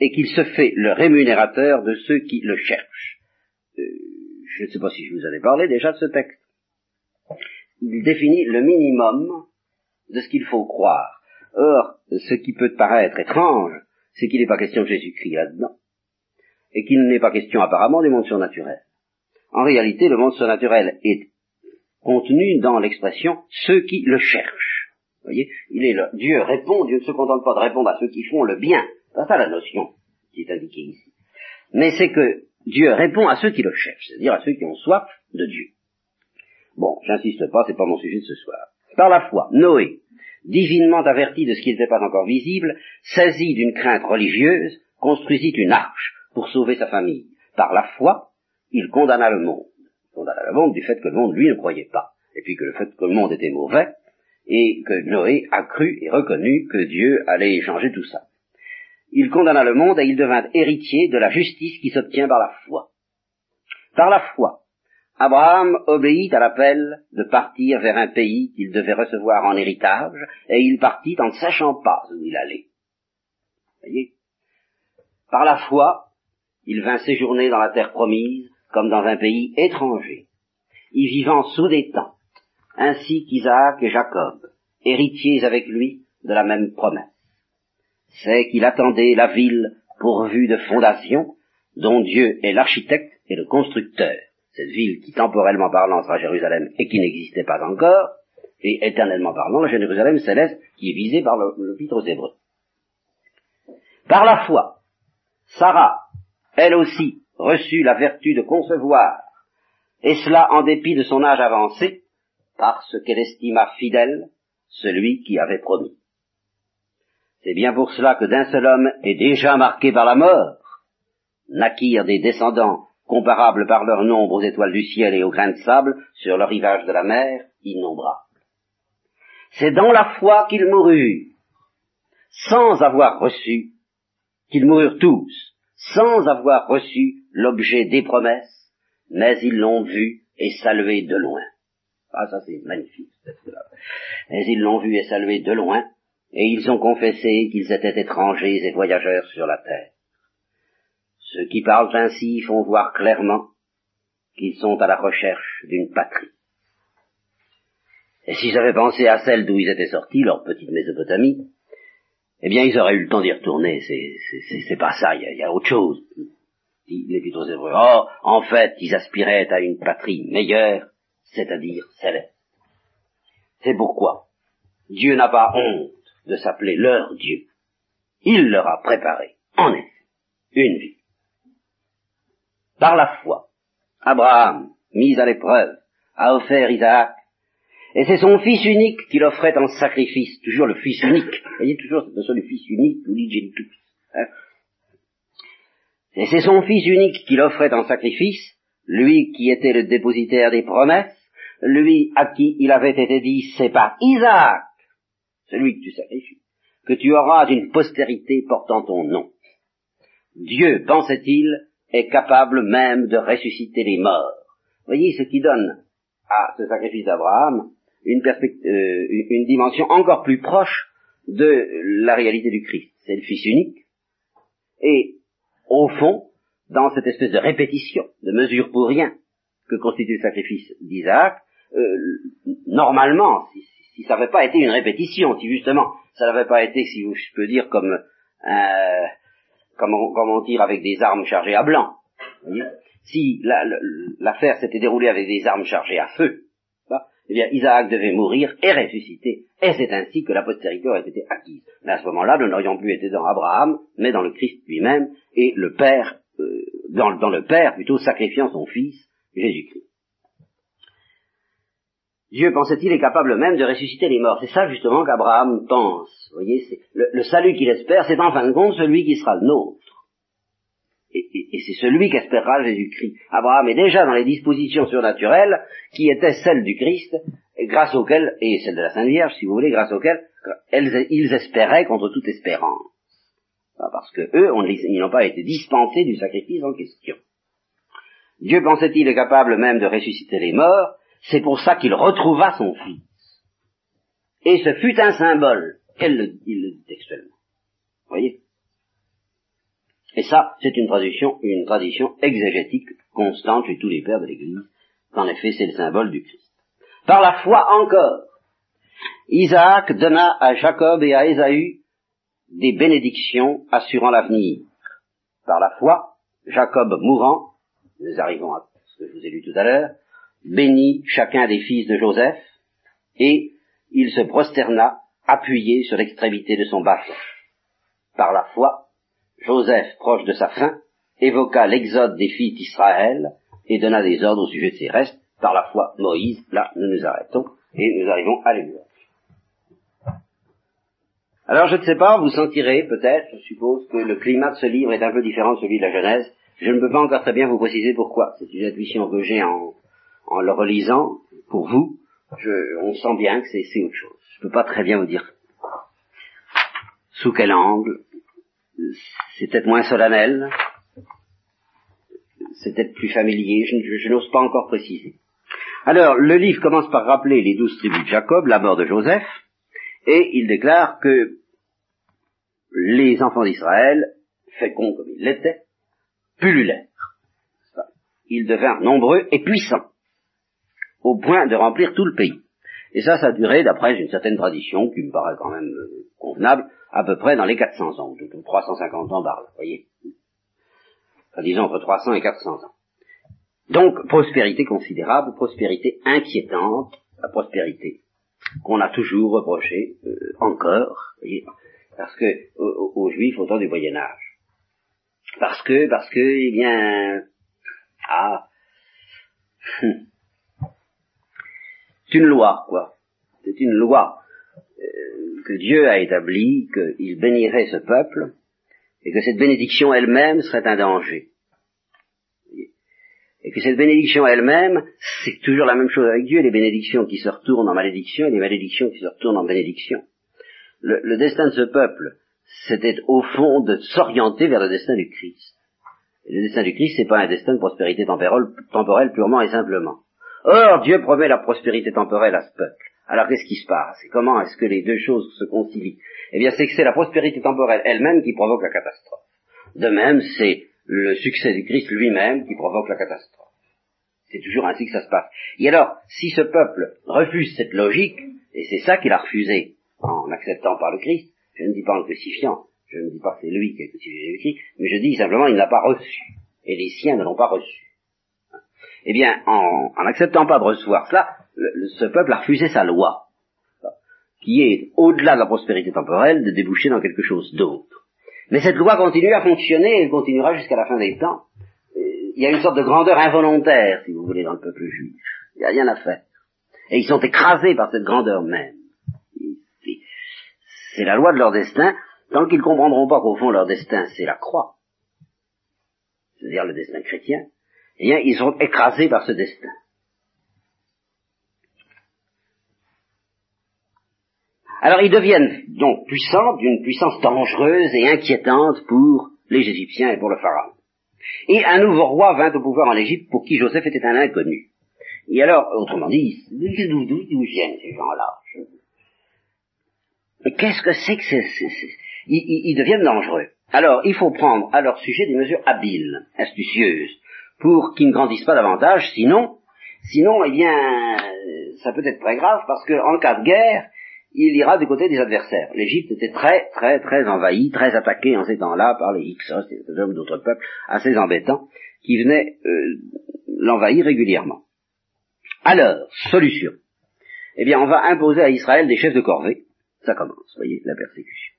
et qu'il se fait le rémunérateur de ceux qui le cherchent. Euh, je ne sais pas si je vous ai parlé déjà de ce texte. Il définit le minimum de ce qu'il faut croire. Or, ce qui peut paraître étrange, c'est qu'il n'est pas question de Jésus-Christ là-dedans, et qu'il n'est pas question apparemment du monde surnaturel. En réalité, le monde surnaturel est contenu dans l'expression ceux qui le cherchent. Vous voyez. Dieu répond, Dieu ne se contente pas de répondre à ceux qui font le bien. C'est ça la notion qui est indiquée ici. Mais c'est que Dieu répond à ceux qui le cherchent, c'est-à-dire à ceux qui ont soif de Dieu. Bon, j'insiste pas, c'est pas mon sujet de ce soir. Par la foi, Noé, divinement averti de ce qui n'était pas encore visible, saisi d'une crainte religieuse, construisit une arche pour sauver sa famille. Par la foi, il condamna le monde. Il condamna le monde du fait que le monde, lui, ne croyait pas. Et puis que le fait que le monde était mauvais, et que Noé a cru et reconnu que Dieu allait changer tout ça. Il condamna le monde et il devint héritier de la justice qui s'obtient par la foi. Par la foi, Abraham obéit à l'appel de partir vers un pays qu'il devait recevoir en héritage, et il partit en ne sachant pas où il allait. Voyez? Par la foi, il vint séjourner dans la terre promise, comme dans un pays étranger, y vivant sous des tentes, ainsi qu'Isaac et Jacob, héritiers avec lui de la même promesse. C'est qu'il attendait la ville pourvue de fondations, dont Dieu est l'architecte et le constructeur. Cette ville qui, temporellement parlant, sera Jérusalem et qui n'existait pas encore, et éternellement parlant, la Jérusalem céleste qui est visée par le, le aux Hébreux. Par la foi, Sarah, elle aussi, reçut la vertu de concevoir, et cela en dépit de son âge avancé, parce qu'elle estima fidèle celui qui avait promis. C'est bien pour cela que d'un seul homme est déjà marqué par la mort, naquirent des descendants comparables par leur nombre aux étoiles du ciel et aux grains de sable sur le rivage de la mer, innombrables. C'est dans la foi qu'ils moururent, sans avoir reçu, qu'ils moururent tous, sans avoir reçu l'objet des promesses, mais ils l'ont vu et salué de loin. Ah, ça c'est magnifique, Mais ils l'ont vu et salué de loin, et ils ont confessé qu'ils étaient étrangers et voyageurs sur la terre. Ceux qui parlent ainsi font voir clairement qu'ils sont à la recherche d'une patrie. Et s'ils avaient pensé à celle d'où ils étaient sortis, leur petite Mésopotamie, eh bien ils auraient eu le temps d'y retourner. C'est pas ça, il y, a, autre chose. Les plutôt Hébreux. Oh, en fait, ils aspiraient à une patrie meilleure, c'est-à-dire céleste. C'est pourquoi Dieu n'a pas honte de s'appeler leur Dieu. Il leur a préparé, en effet, une vie. Par la foi, Abraham, mis à l'épreuve, a offert Isaac, et c'est son fils unique qu'il offrait en sacrifice, toujours le fils unique. Vous voyez toujours cette notion du fils unique, ou hein Et c'est son fils unique qu'il offrait en sacrifice, lui qui était le dépositaire des promesses, lui à qui il avait été dit, c'est par Isaac, celui que tu sacrifies, que tu auras une postérité portant ton nom. Dieu, pensait-il, est capable même de ressusciter les morts. Voyez ce qui donne à ce sacrifice d'Abraham une, euh, une dimension encore plus proche de la réalité du Christ. C'est le Fils unique. Et, au fond, dans cette espèce de répétition, de mesure pour rien, que constitue le sacrifice d'Isaac, euh, normalement, si, si, ça n'avait pas été une répétition, si justement ça n'avait pas été, si je peux dire, comme euh, comment, dire, avec des armes chargées à blanc. si l'affaire s'était déroulée avec des armes chargées à feu, eh bien Isaac devait mourir et ressusciter, et c'est ainsi que la postérité aurait été acquise. Mais à ce moment-là, nous n'aurions plus été dans Abraham, mais dans le Christ lui-même, et le Père, euh, dans, dans le Père plutôt sacrifiant son Fils, Jésus-Christ. Dieu, pensait-il, est capable même de ressusciter les morts. C'est ça justement qu'Abraham pense. Vous voyez, c'est le, salut qu'il espère, c'est en fin de compte celui qui sera le nôtre. Et, c'est celui qu'espérera Jésus-Christ. Abraham est déjà dans les dispositions surnaturelles qui étaient celles du Christ, grâce auxquelles, et celles de la Sainte Vierge, si vous voulez, grâce auxquelles ils espéraient contre toute espérance. Parce que eux, ils n'ont pas été dispensés du sacrifice en question. Dieu pensait-il est capable même de ressusciter les morts, c'est pour ça qu'il retrouva son fils. Et ce fut un symbole. Elle le, il le dit textuellement. Vous voyez? Et ça, c'est une tradition, une tradition exégétique constante chez tous les pères de l'Église. En effet, c'est le symbole du Christ. Par la foi encore, Isaac donna à Jacob et à Ésaü des bénédictions assurant l'avenir. Par la foi, Jacob mourant, nous arrivons à ce que je vous ai lu tout à l'heure, bénit chacun des fils de Joseph, et il se prosterna, appuyé sur l'extrémité de son bâton. Par la foi, Joseph, proche de sa fin, évoqua l'exode des filles d'Israël et donna des ordres au sujet de ses restes. Par la foi, Moïse, là, nous nous arrêtons et nous arrivons à l'église. Alors, je ne sais pas, vous sentirez peut-être, je suppose, que le climat de ce livre est un peu différent de celui de la Genèse. Je ne peux pas encore très bien vous préciser pourquoi. C'est une intuition que j'ai en, en le relisant, pour vous, je, on sent bien que c'est autre chose. Je ne peux pas très bien vous dire sous quel angle. C'est peut-être moins solennel, c'est peut-être plus familier, je, je n'ose pas encore préciser. Alors, le livre commence par rappeler les douze tribus de Jacob, la mort de Joseph, et il déclare que les enfants d'Israël, féconds comme ils l'étaient, pullulèrent. Ils devinrent nombreux et puissants au point de remplir tout le pays. Et ça, ça a duré, d'après une certaine tradition, qui me paraît quand même euh, convenable, à peu près dans les 400 ans, ou 350 ans par là, vous voyez. Enfin, disons entre 300 et 400 ans. Donc, prospérité considérable, prospérité inquiétante, la prospérité qu'on a toujours reproché, euh, encore, voyez, parce que aux, Juifs au temps du Moyen Âge. Parce que, parce que, eh bien, ah, hum, une loi, quoi. C'est une loi euh, que Dieu a établie, qu'il bénirait ce peuple, et que cette bénédiction elle-même serait un danger. Et que cette bénédiction elle-même, c'est toujours la même chose avec Dieu, les bénédictions qui se retournent en malédiction et les malédictions qui se retournent en bénédiction. Le, destin de ce peuple, c'était au fond de s'orienter vers le destin du Christ. Le destin du Christ, c'est pas un destin de prospérité temporelle purement et simplement. Or, Dieu promet la prospérité temporelle à ce peuple. Alors qu'est-ce qui se passe? Et comment est-ce que les deux choses se concilient? Eh bien, c'est que c'est la prospérité temporelle elle-même qui provoque la catastrophe. De même, c'est le succès du Christ lui-même qui provoque la catastrophe. C'est toujours ainsi que ça se passe. Et alors, si ce peuple refuse cette logique, et c'est ça qu'il a refusé en acceptant par le Christ, je ne dis pas en le crucifiant, je ne dis pas que c'est lui qui a crucifié Jésus-Christ, mais je dis simplement il n'a pas reçu. Et les siens ne l'ont pas reçu eh bien, en n'acceptant pas de recevoir cela, ce peuple a refusé sa loi, qui est, au-delà de la prospérité temporelle, de déboucher dans quelque chose d'autre. Mais cette loi continue à fonctionner et elle continuera jusqu'à la fin des temps. Il y a une sorte de grandeur involontaire, si vous voulez, dans le peuple juif. Il n'y a rien à faire. Et ils sont écrasés par cette grandeur même. C'est la loi de leur destin, tant qu'ils ne comprendront pas qu'au fond leur destin c'est la croix, c'est-à-dire le destin chrétien, eh bien, ils sont écrasés par ce destin. Alors ils deviennent donc puissants, d'une puissance dangereuse et inquiétante pour les Égyptiens et pour le Pharaon. Et un nouveau roi vint au pouvoir en Égypte pour qui Joseph était un inconnu. Et alors, autrement dit, d'où viennent ces gens-là? Mais qu'est-ce que c'est que ils, ils deviennent dangereux. Alors, il faut prendre à leur sujet des mesures habiles, astucieuses, pour qu'ils ne grandissent pas davantage, sinon, sinon, eh bien, ça peut être très grave, parce qu'en cas de guerre, il ira du côté des adversaires. L'Égypte était très, très, très envahie, très attaquée en ces temps-là par les Hyksos et hommes d'autres peuples assez embêtants qui venaient euh, l'envahir régulièrement. Alors, solution. Eh bien, on va imposer à Israël des chefs de corvée. Ça commence, voyez, la persécution.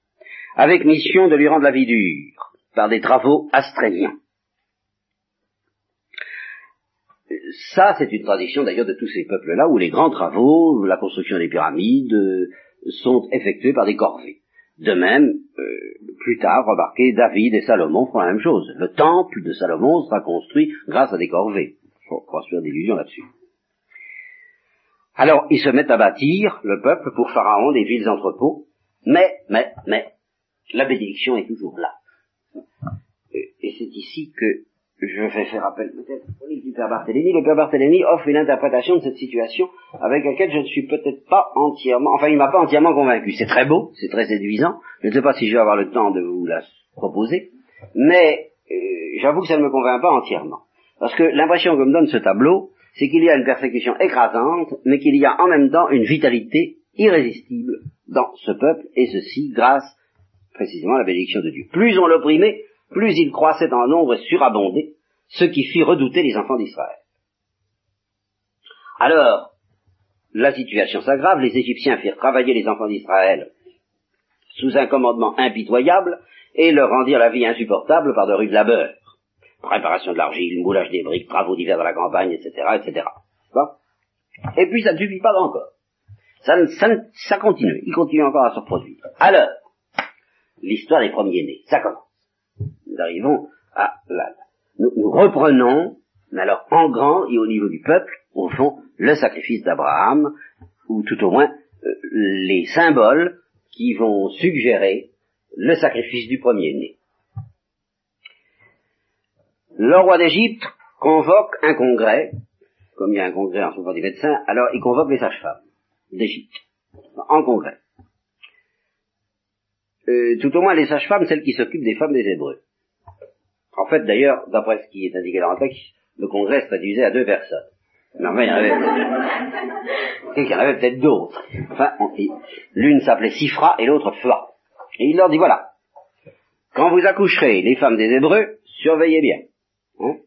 Avec mission de lui rendre la vie dure, par des travaux astreignants. Ça, c'est une tradition d'ailleurs de tous ces peuples-là, où les grands travaux, la construction des pyramides, sont effectués par des corvées. De même, euh, plus tard, remarquez, David et Salomon font la même chose. Le temple de Salomon sera construit grâce à des corvées. Faut d'illusions là-dessus. Alors, ils se mettent à bâtir, le peuple, pour Pharaon, des villes entrepôts, mais, mais, mais, la bénédiction est toujours là. Et c'est ici que je vais faire appel peut-être au livre du Père Barthélemy. Le Père Barthélemy offre une interprétation de cette situation avec laquelle je ne suis peut-être pas entièrement, enfin il m'a pas entièrement convaincu. C'est très beau, c'est très séduisant. Je ne sais pas si je vais avoir le temps de vous la proposer, mais euh, j'avoue que ça ne me convainc pas entièrement. Parce que l'impression que me donne ce tableau, c'est qu'il y a une persécution écrasante, mais qu'il y a en même temps une vitalité irrésistible dans ce peuple, et ceci grâce précisément à la bénédiction de Dieu. Plus on l'opprimait, plus il croissait en nombre et surabondait, ce qui fit redouter les enfants d'Israël. Alors, la situation s'aggrave, les Égyptiens firent travailler les enfants d'Israël sous un commandement impitoyable et leur rendirent la vie insupportable par de rudes labeurs. Préparation de l'argile, moulage des briques, travaux divers dans la campagne, etc., etc. et puis ça ne suffit pas encore. Ça, ça continue, il continue encore à se produire. Alors, l'histoire des premiers-nés, ça commence nous arrivons à là. Nous, reprenons, mais alors en grand et au niveau du peuple, au fond, le sacrifice d'Abraham, ou tout au moins euh, les symboles qui vont suggérer le sacrifice du premier-né. Le roi d'Égypte convoque un congrès, comme il y a un congrès en ce moment des médecins, alors il convoque les sages-femmes d'Égypte, en congrès. Euh, tout au moins les sages-femmes, celles qui s'occupent des femmes des Hébreux. En fait, d'ailleurs, d'après ce qui est indiqué dans le texte, le congrès se réduisait à deux personnes. Mais enfin, il y en avait, il y en avait peut-être d'autres. Enfin, l'une s'appelait Sifra et l'autre Fla. Et il leur dit, voilà, quand vous accoucherez les femmes des Hébreux, surveillez bien. Hein.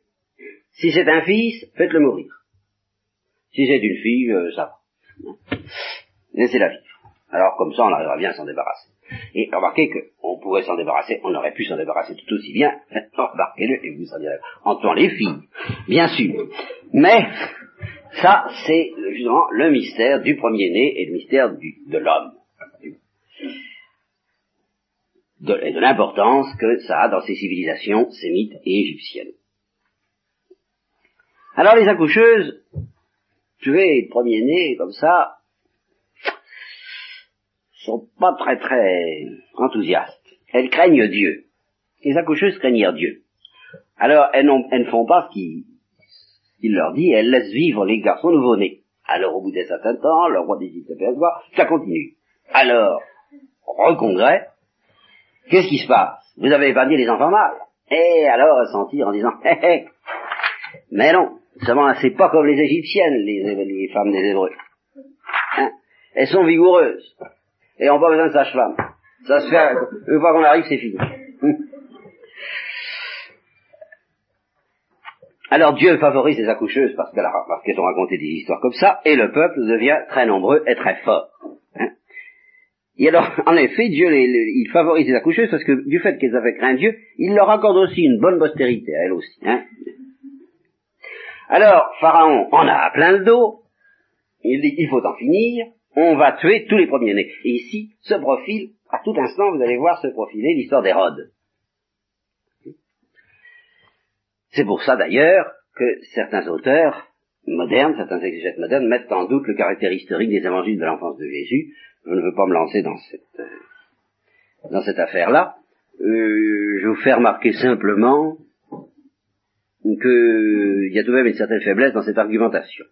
si c'est un fils, faites-le mourir. Si c'est une fille, euh, ça va. Hein. Laissez-la vivre. Alors comme ça, on arrivera bien à s'en débarrasser. Et remarquez qu'on pourrait s'en débarrasser, on aurait pu s'en débarrasser tout aussi bien, remarquez-le, et vous en direz, en tuant les filles, bien sûr. Mais, ça, c'est justement le mystère du premier-né et le mystère de l'homme. De, et de l'importance que ça a dans ces civilisations sémites et égyptiennes. Alors les accoucheuses, tuer le premier-né comme ça, sont pas très très enthousiastes. Elles craignent Dieu. Les accoucheuses craignent Dieu. Alors elles, ne font pas ce qu'il leur dit, elles laissent vivre les garçons nouveau-nés. Alors au bout d'un certain temps, le roi d'Égypte voir, ça continue. Alors, recongrès, qu'est-ce qui se passe? Vous avez épargné les enfants mâles. Et alors elles s'en tirent en disant, hé mais non, seulement c'est pas comme les égyptiennes, les, les femmes des Hébreux. Hein? Elles sont vigoureuses et on pas besoin de sage-femme. Ça se fait, une fois qu'on arrive, c'est fini. Alors Dieu favorise les accoucheuses parce qu'elles ont raconté des histoires comme ça, et le peuple devient très nombreux et très fort. Hein. et alors, en effet, Dieu il favorise les accoucheuses parce que du fait qu'elles avaient craint Dieu, il leur accorde aussi une bonne postérité à elles aussi. Hein. Alors, Pharaon en a plein le dos, il dit il faut en finir, on va tuer tous les premiers-nés. Et ici, ce profil, à tout instant, vous allez voir se profiler l'histoire d'Hérode. C'est pour ça d'ailleurs que certains auteurs modernes, certains exégètes modernes mettent en doute le caractère historique des évangiles de l'enfance de Jésus. Je ne veux pas me lancer dans cette, euh, dans cette affaire-là. Euh, je vous fais remarquer simplement qu'il y a tout de même une certaine faiblesse dans cette argumentation.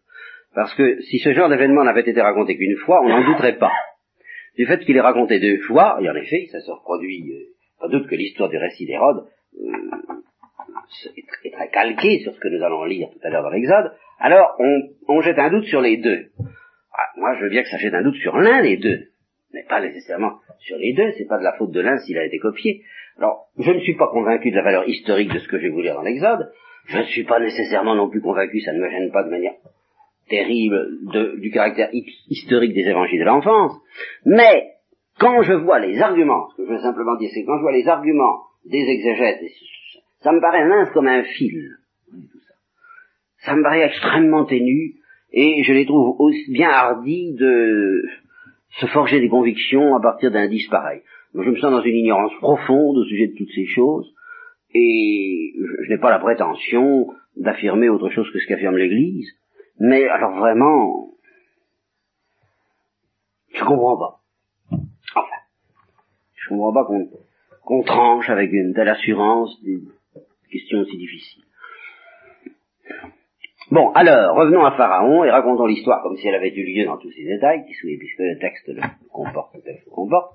Parce que si ce genre d'événement n'avait été raconté qu'une fois, on n'en douterait pas. Du fait qu'il est raconté deux fois, et en effet, ça se reproduit, euh, sans doute que l'histoire du récit d'Hérode euh, est, très calquée sur ce que nous allons lire tout à l'heure dans l'Exode, alors on, on, jette un doute sur les deux. Ah, moi, je veux bien que ça jette un doute sur l'un des deux, mais pas nécessairement sur les deux, c'est pas de la faute de l'un s'il a été copié. Alors, je ne suis pas convaincu de la valeur historique de ce que je vais vous lire dans l'Exode, je ne suis pas nécessairement non plus convaincu, ça ne me gêne pas de manière terrible de, du caractère historique des évangiles de l'enfance, mais quand je vois les arguments, ce que je veux simplement dire, c'est quand je vois les arguments des exégètes, ça me paraît mince comme un fil, ça. me paraît extrêmement ténu, et je les trouve aussi bien hardis de se forger des convictions à partir d'indices pareils. je me sens dans une ignorance profonde au sujet de toutes ces choses, et je, je n'ai pas la prétention d'affirmer autre chose que ce qu'affirme l'Église, mais alors vraiment, je comprends pas. Enfin, je comprends pas qu'on tranche avec une telle assurance des questions aussi difficiles. Bon, alors, revenons à Pharaon et racontons l'histoire comme si elle avait eu lieu dans tous ses détails, puisque le texte le comporte, le texte comporte.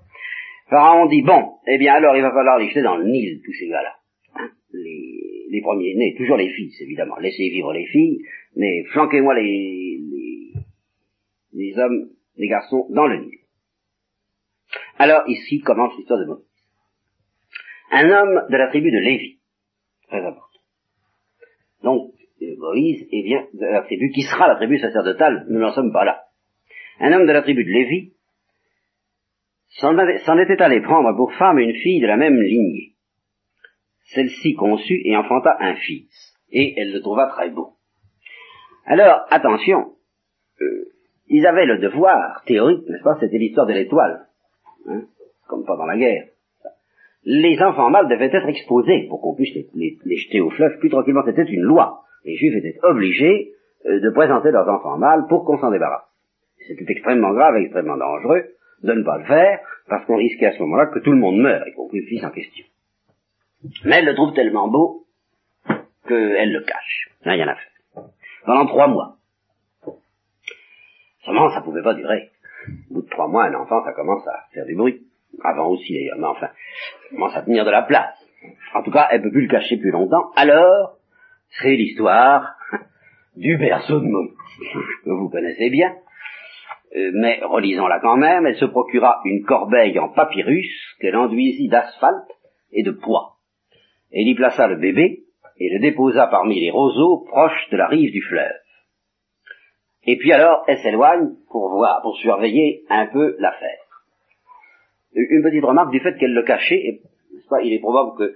Pharaon dit, bon, eh bien alors il va falloir les jeter dans le Nil, tous ces gars-là. Hein, les, les premiers-nés, toujours les fils, évidemment. Laissez vivre les filles, mais flanquez-moi les, les, hommes, les garçons dans le Nil. Alors ici commence l'histoire de Moïse. Un homme de la tribu de Lévi, très important. Donc Moïse est bien de la tribu qui sera la tribu sacerdotale, nous n'en sommes pas là. Un homme de la tribu de Lévi s'en était allé prendre pour femme une fille de la même lignée. Celle-ci conçut et enfanta un fils, et elle le trouva très beau. Alors, attention, euh, ils avaient le devoir théorique, n'est-ce pas, c'était l'histoire de l'étoile, hein, comme pendant la guerre. Les enfants mâles devaient être exposés pour qu'on puisse les, jeter au fleuve plus tranquillement. C'était une loi. Les juifs étaient obligés euh, de présenter leurs enfants mâles pour qu'on s'en débarrasse. C'était extrêmement grave et extrêmement dangereux de ne pas le faire, parce qu'on risquait à ce moment-là que tout le monde meure, y compris le fils en question. Mais elle le trouve tellement beau qu'elle le cache. Rien y en a fait pendant trois mois. Seulement, ça pouvait pas durer. Au bout de trois mois, un enfant, ça commence à faire du bruit. Avant aussi, d'ailleurs, mais enfin, ça commence à tenir de la place. En tout cas, elle peut plus le cacher plus longtemps. Alors, c'est l'histoire du berceau de Moïse, que vous connaissez bien. Euh, mais relisons-la quand même, elle se procura une corbeille en papyrus qu'elle enduisit d'asphalte et de poids. Elle y plaça le bébé, et le déposa parmi les roseaux proches de la rive du fleuve. Et puis alors, elle s'éloigne pour voir, pour surveiller un peu l'affaire. Une petite remarque du fait qu'elle le cachait, pas, il est probable que euh,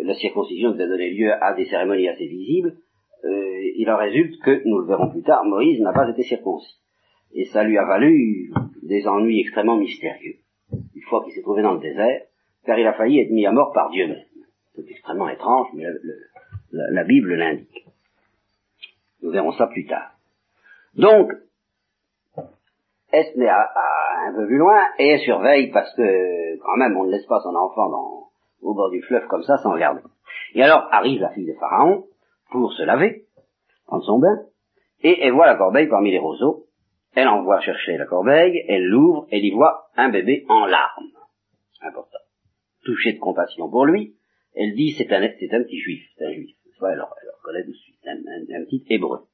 la circoncision devait donner lieu à des cérémonies assez visibles, euh, il en résulte que, nous le verrons plus tard, Moïse n'a pas été circoncis. Et ça lui a valu des ennuis extrêmement mystérieux, une fois qu'il s'est trouvé dans le désert, car il a failli être mis à mort par Dieu même. Mais la, Bible l'indique. Nous verrons ça plus tard. Donc, elle se met un peu plus loin et surveille parce que quand même on ne laisse pas son enfant au bord du fleuve comme ça sans regarder. Et alors arrive la fille de Pharaon pour se laver, prendre son bain, et elle voit la corbeille parmi les roseaux. Elle envoie chercher la corbeille, elle l'ouvre, elle y voit un bébé en larmes. Important. Touchée de compassion pour lui, elle dit c'est un, c'est un petit juif, c'est un juif elle, leur, connaît de suite, un, petit hébreu.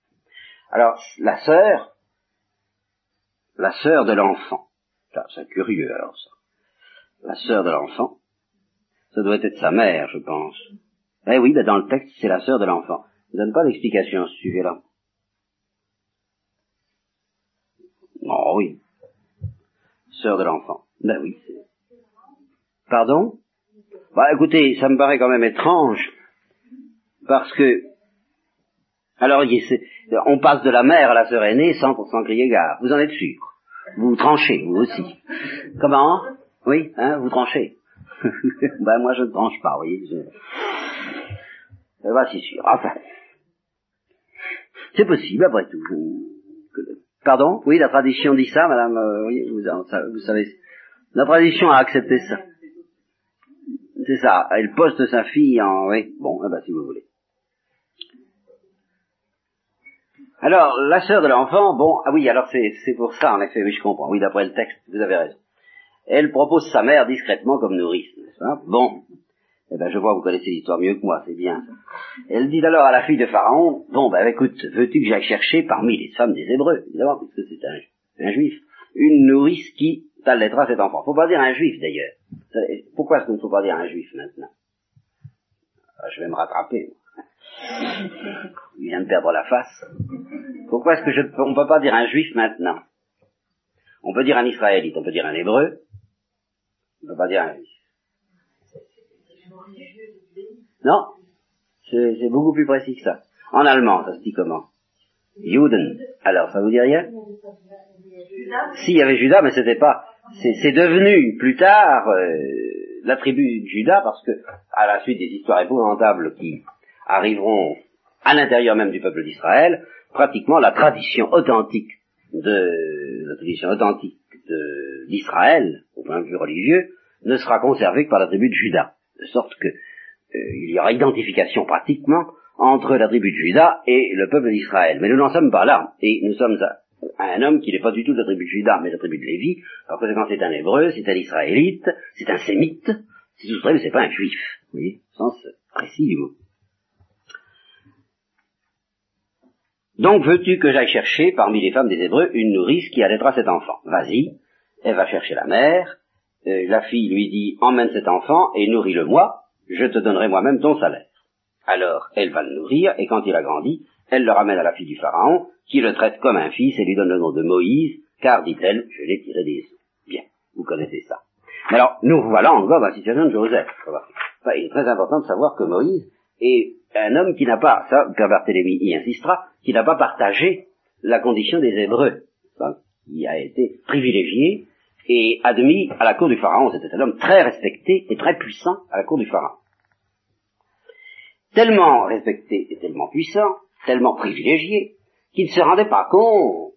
Alors, la sœur, la sœur de l'enfant, c'est curieux alors ça, la sœur de l'enfant, ça doit être sa mère, je pense. Eh oui, ben dans le texte, c'est la sœur de l'enfant. ne donne pas d'explication à ce sujet-là. Oh oui. Sœur de l'enfant. Ben oui. Pardon? Bah écoutez, ça me paraît quand même étrange parce que, alors on passe de la mère à la sœur aînée sans, sans crier gare. Vous en êtes sûr? Vous tranchez, vous aussi. Comment? Oui, hein, vous tranchez. ben moi je ne tranche pas, oui. C'est pas si sûr. Enfin, c'est possible après tout. Pardon? Oui, la tradition dit ça, madame. euh, vous savez. La tradition a accepté ça. C'est ça. Elle poste sa fille en... Oui, bon, eh ben, si vous voulez. Alors, la sœur de l'enfant, bon, ah oui, alors c'est pour ça, en effet, oui, je comprends. Oui, d'après le texte, vous avez raison. Elle propose sa mère discrètement comme nourrice, n'est-ce pas? Bon. Eh ben, je vois, vous connaissez l'histoire mieux que moi, c'est bien. Elle dit alors à la fille de Pharaon, bon, ben, écoute, veux-tu que j'aille chercher parmi les femmes des Hébreux, évidemment, puisque c'est un, un, juif, une nourrice qui allaitera cet enfant. Faut pas dire un juif, d'ailleurs. Pourquoi est-ce qu'il ne faut pas dire un juif, maintenant? Ah, Je vais me rattraper. Il vient de perdre la face. Pourquoi est-ce que je on ne peut pas dire un juif maintenant? On peut dire un israélite, on peut dire un hébreu, on ne peut pas dire un juif. Non C'est beaucoup plus précis que ça. En allemand, ça se dit comment? Juden. Alors, ça vous dit rien? S'il y avait Judas, mais c'était pas... C'est devenu plus tard euh, la tribu de Judas parce que, à la suite des histoires épouvantables qui arriveront à l'intérieur même du peuple d'Israël, pratiquement la tradition authentique de la tradition authentique d'Israël, au point de vue religieux, ne sera conservée que par la tribu de Judas, de sorte que euh, il y aura identification pratiquement entre la tribu de Judas et le peuple d'Israël. Mais nous n'en sommes pas là, et nous sommes à, un homme qui n'est pas du tout de la tribu de Judas, mais de la tribu de Lévi. Alors que quand c'est un hébreu, c'est un israélite, c'est un sémite, c'est tout mais c'est pas un juif. Voyez, sens précis du mot. Donc veux-tu que j'aille chercher parmi les femmes des Hébreux une nourrice qui allaitera cet enfant? Vas-y, elle va chercher la mère, euh, la fille lui dit emmène cet enfant et nourris-le moi, je te donnerai moi-même ton salaire. Alors elle va le nourrir et quand il a grandi, elle le ramène à la fille du Pharaon, qui le traite comme un fils et lui donne le nom de Moïse, car, dit-elle, je l'ai tiré des eaux. Bien, vous connaissez ça. Mais alors, nous voilà encore dans la situation de Joseph. il est très important de savoir que Moïse est un homme qui n'a pas, ça, Père Barthélemy y insistera, qui n'a pas partagé la condition des Hébreux, qui a été privilégié et admis à la cour du Pharaon. C'était un homme très respecté et très puissant à la cour du Pharaon. Tellement respecté et tellement puissant, tellement privilégié, qu'il ne se rendait pas compte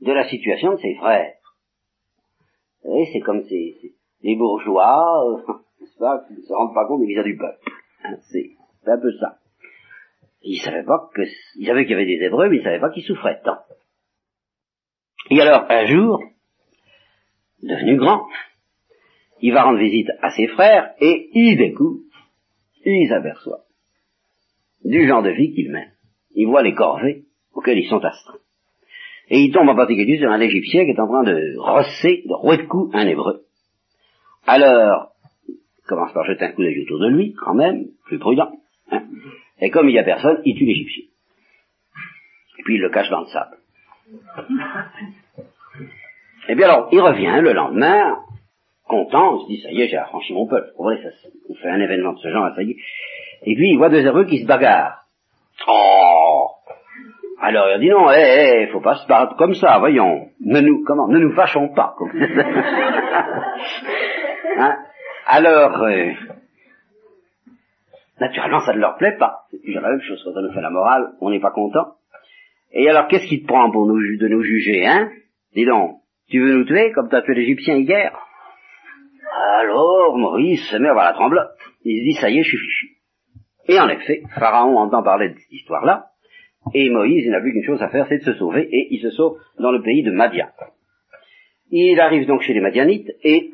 de la situation de ses frères. Vous savez, c'est comme ces, les bourgeois, euh, n'est-ce pas, qui ne se rendent pas compte des visages du peuple. Hein, c'est c'est un peu ça. Il savait pas que, il savait qu'il y avait des Hébreux, mais il savait pas qu'ils souffraient tant. Et alors, un jour, devenu grand, il va rendre visite à ses frères et il découvre, il s'aperçoit du genre de vie qu'il mène. Il voit les corvées auxquelles ils sont astreints. Et il tombe en particulier sur un Égyptien qui est en train de rosser, de rouer de coups un Hébreu. Alors, il commence par jeter un coup d'œil autour de lui, quand même, plus prudent. Hein. Et comme il n'y a personne, il tue l'Égyptien. Et puis il le cache dans le sable. Et bien alors, il revient le lendemain, content, il se dit, ça y est, j'ai affranchi mon peuple. Vous voyez, ça, on fait un événement de ce genre, ça y est. Et puis il voit deux héros qui se bagarrent. Oh Alors il dit non, hé, hé, faut pas se battre comme ça, voyons. Ne nous, comment, ne nous fâchons pas. hein? Alors, euh, Naturellement, ça ne leur plaît pas. C'est toujours la même chose. Quand on nous fait la morale, on n'est pas content. Et alors, qu'est-ce qui te prend pour nous, de nous juger, hein? Dis donc, tu veux nous tuer comme tu as tué l'Égyptien hier? Alors, Maurice se met à voir la tremblote. Il se dit, ça y est, je suis fichu. Et en effet, Pharaon entend parler de cette histoire-là, et Moïse, il n'a plus qu'une chose à faire, c'est de se sauver, et il se sauve dans le pays de Madian. Il arrive donc chez les Madianites, et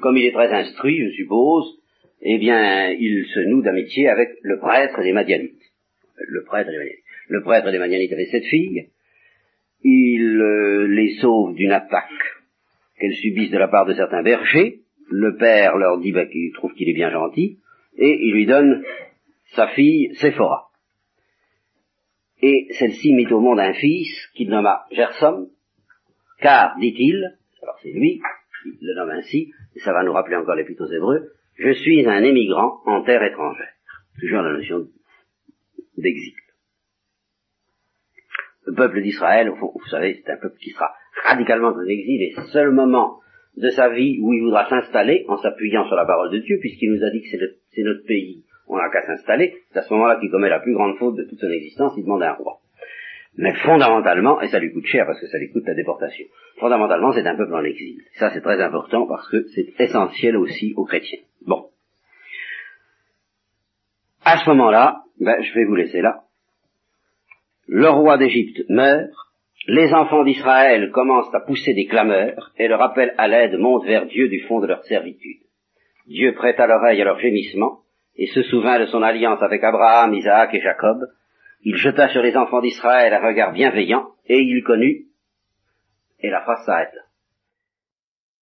comme il est très instruit, je suppose, eh bien, il se noue d'amitié avec le prêtre des Madianites. Le prêtre des Madianites. Le prêtre des Madianites avait sept filles. Il euh, les sauve d'une attaque qu'elles subissent de la part de certains bergers. Le père leur dit bah, qu'il trouve qu'il est bien gentil, et il lui donne sa fille Séphora. Et celle-ci mit au monde un fils qu'il nomma Gersom, car, dit-il, alors c'est lui, il le nomme ainsi, et ça va nous rappeler encore l'épître aux Hébreux, je suis un émigrant en terre étrangère. Toujours la notion d'exil. Le peuple d'Israël, vous savez, c'est un peuple qui sera radicalement en exil et seul moment de sa vie où il voudra s'installer en s'appuyant sur la parole de Dieu, puisqu'il nous a dit que c'est notre pays on n'a qu'à s'installer, c'est à ce moment-là qu'il commet la plus grande faute de toute son existence, il demande un roi. Mais fondamentalement, et ça lui coûte cher parce que ça lui coûte la déportation, fondamentalement c'est un peuple en exil. Ça c'est très important parce que c'est essentiel aussi aux chrétiens. Bon. À ce moment-là, ben, je vais vous laisser là. Le roi d'Égypte meurt, les enfants d'Israël commencent à pousser des clameurs, et leur appel à l'aide monte vers Dieu du fond de leur servitude. Dieu prêta l'oreille à leurs gémissements, et se souvint de son alliance avec Abraham, Isaac et Jacob. Il jeta sur les enfants d'Israël un regard bienveillant, et il connut, et la phrase s'arrête.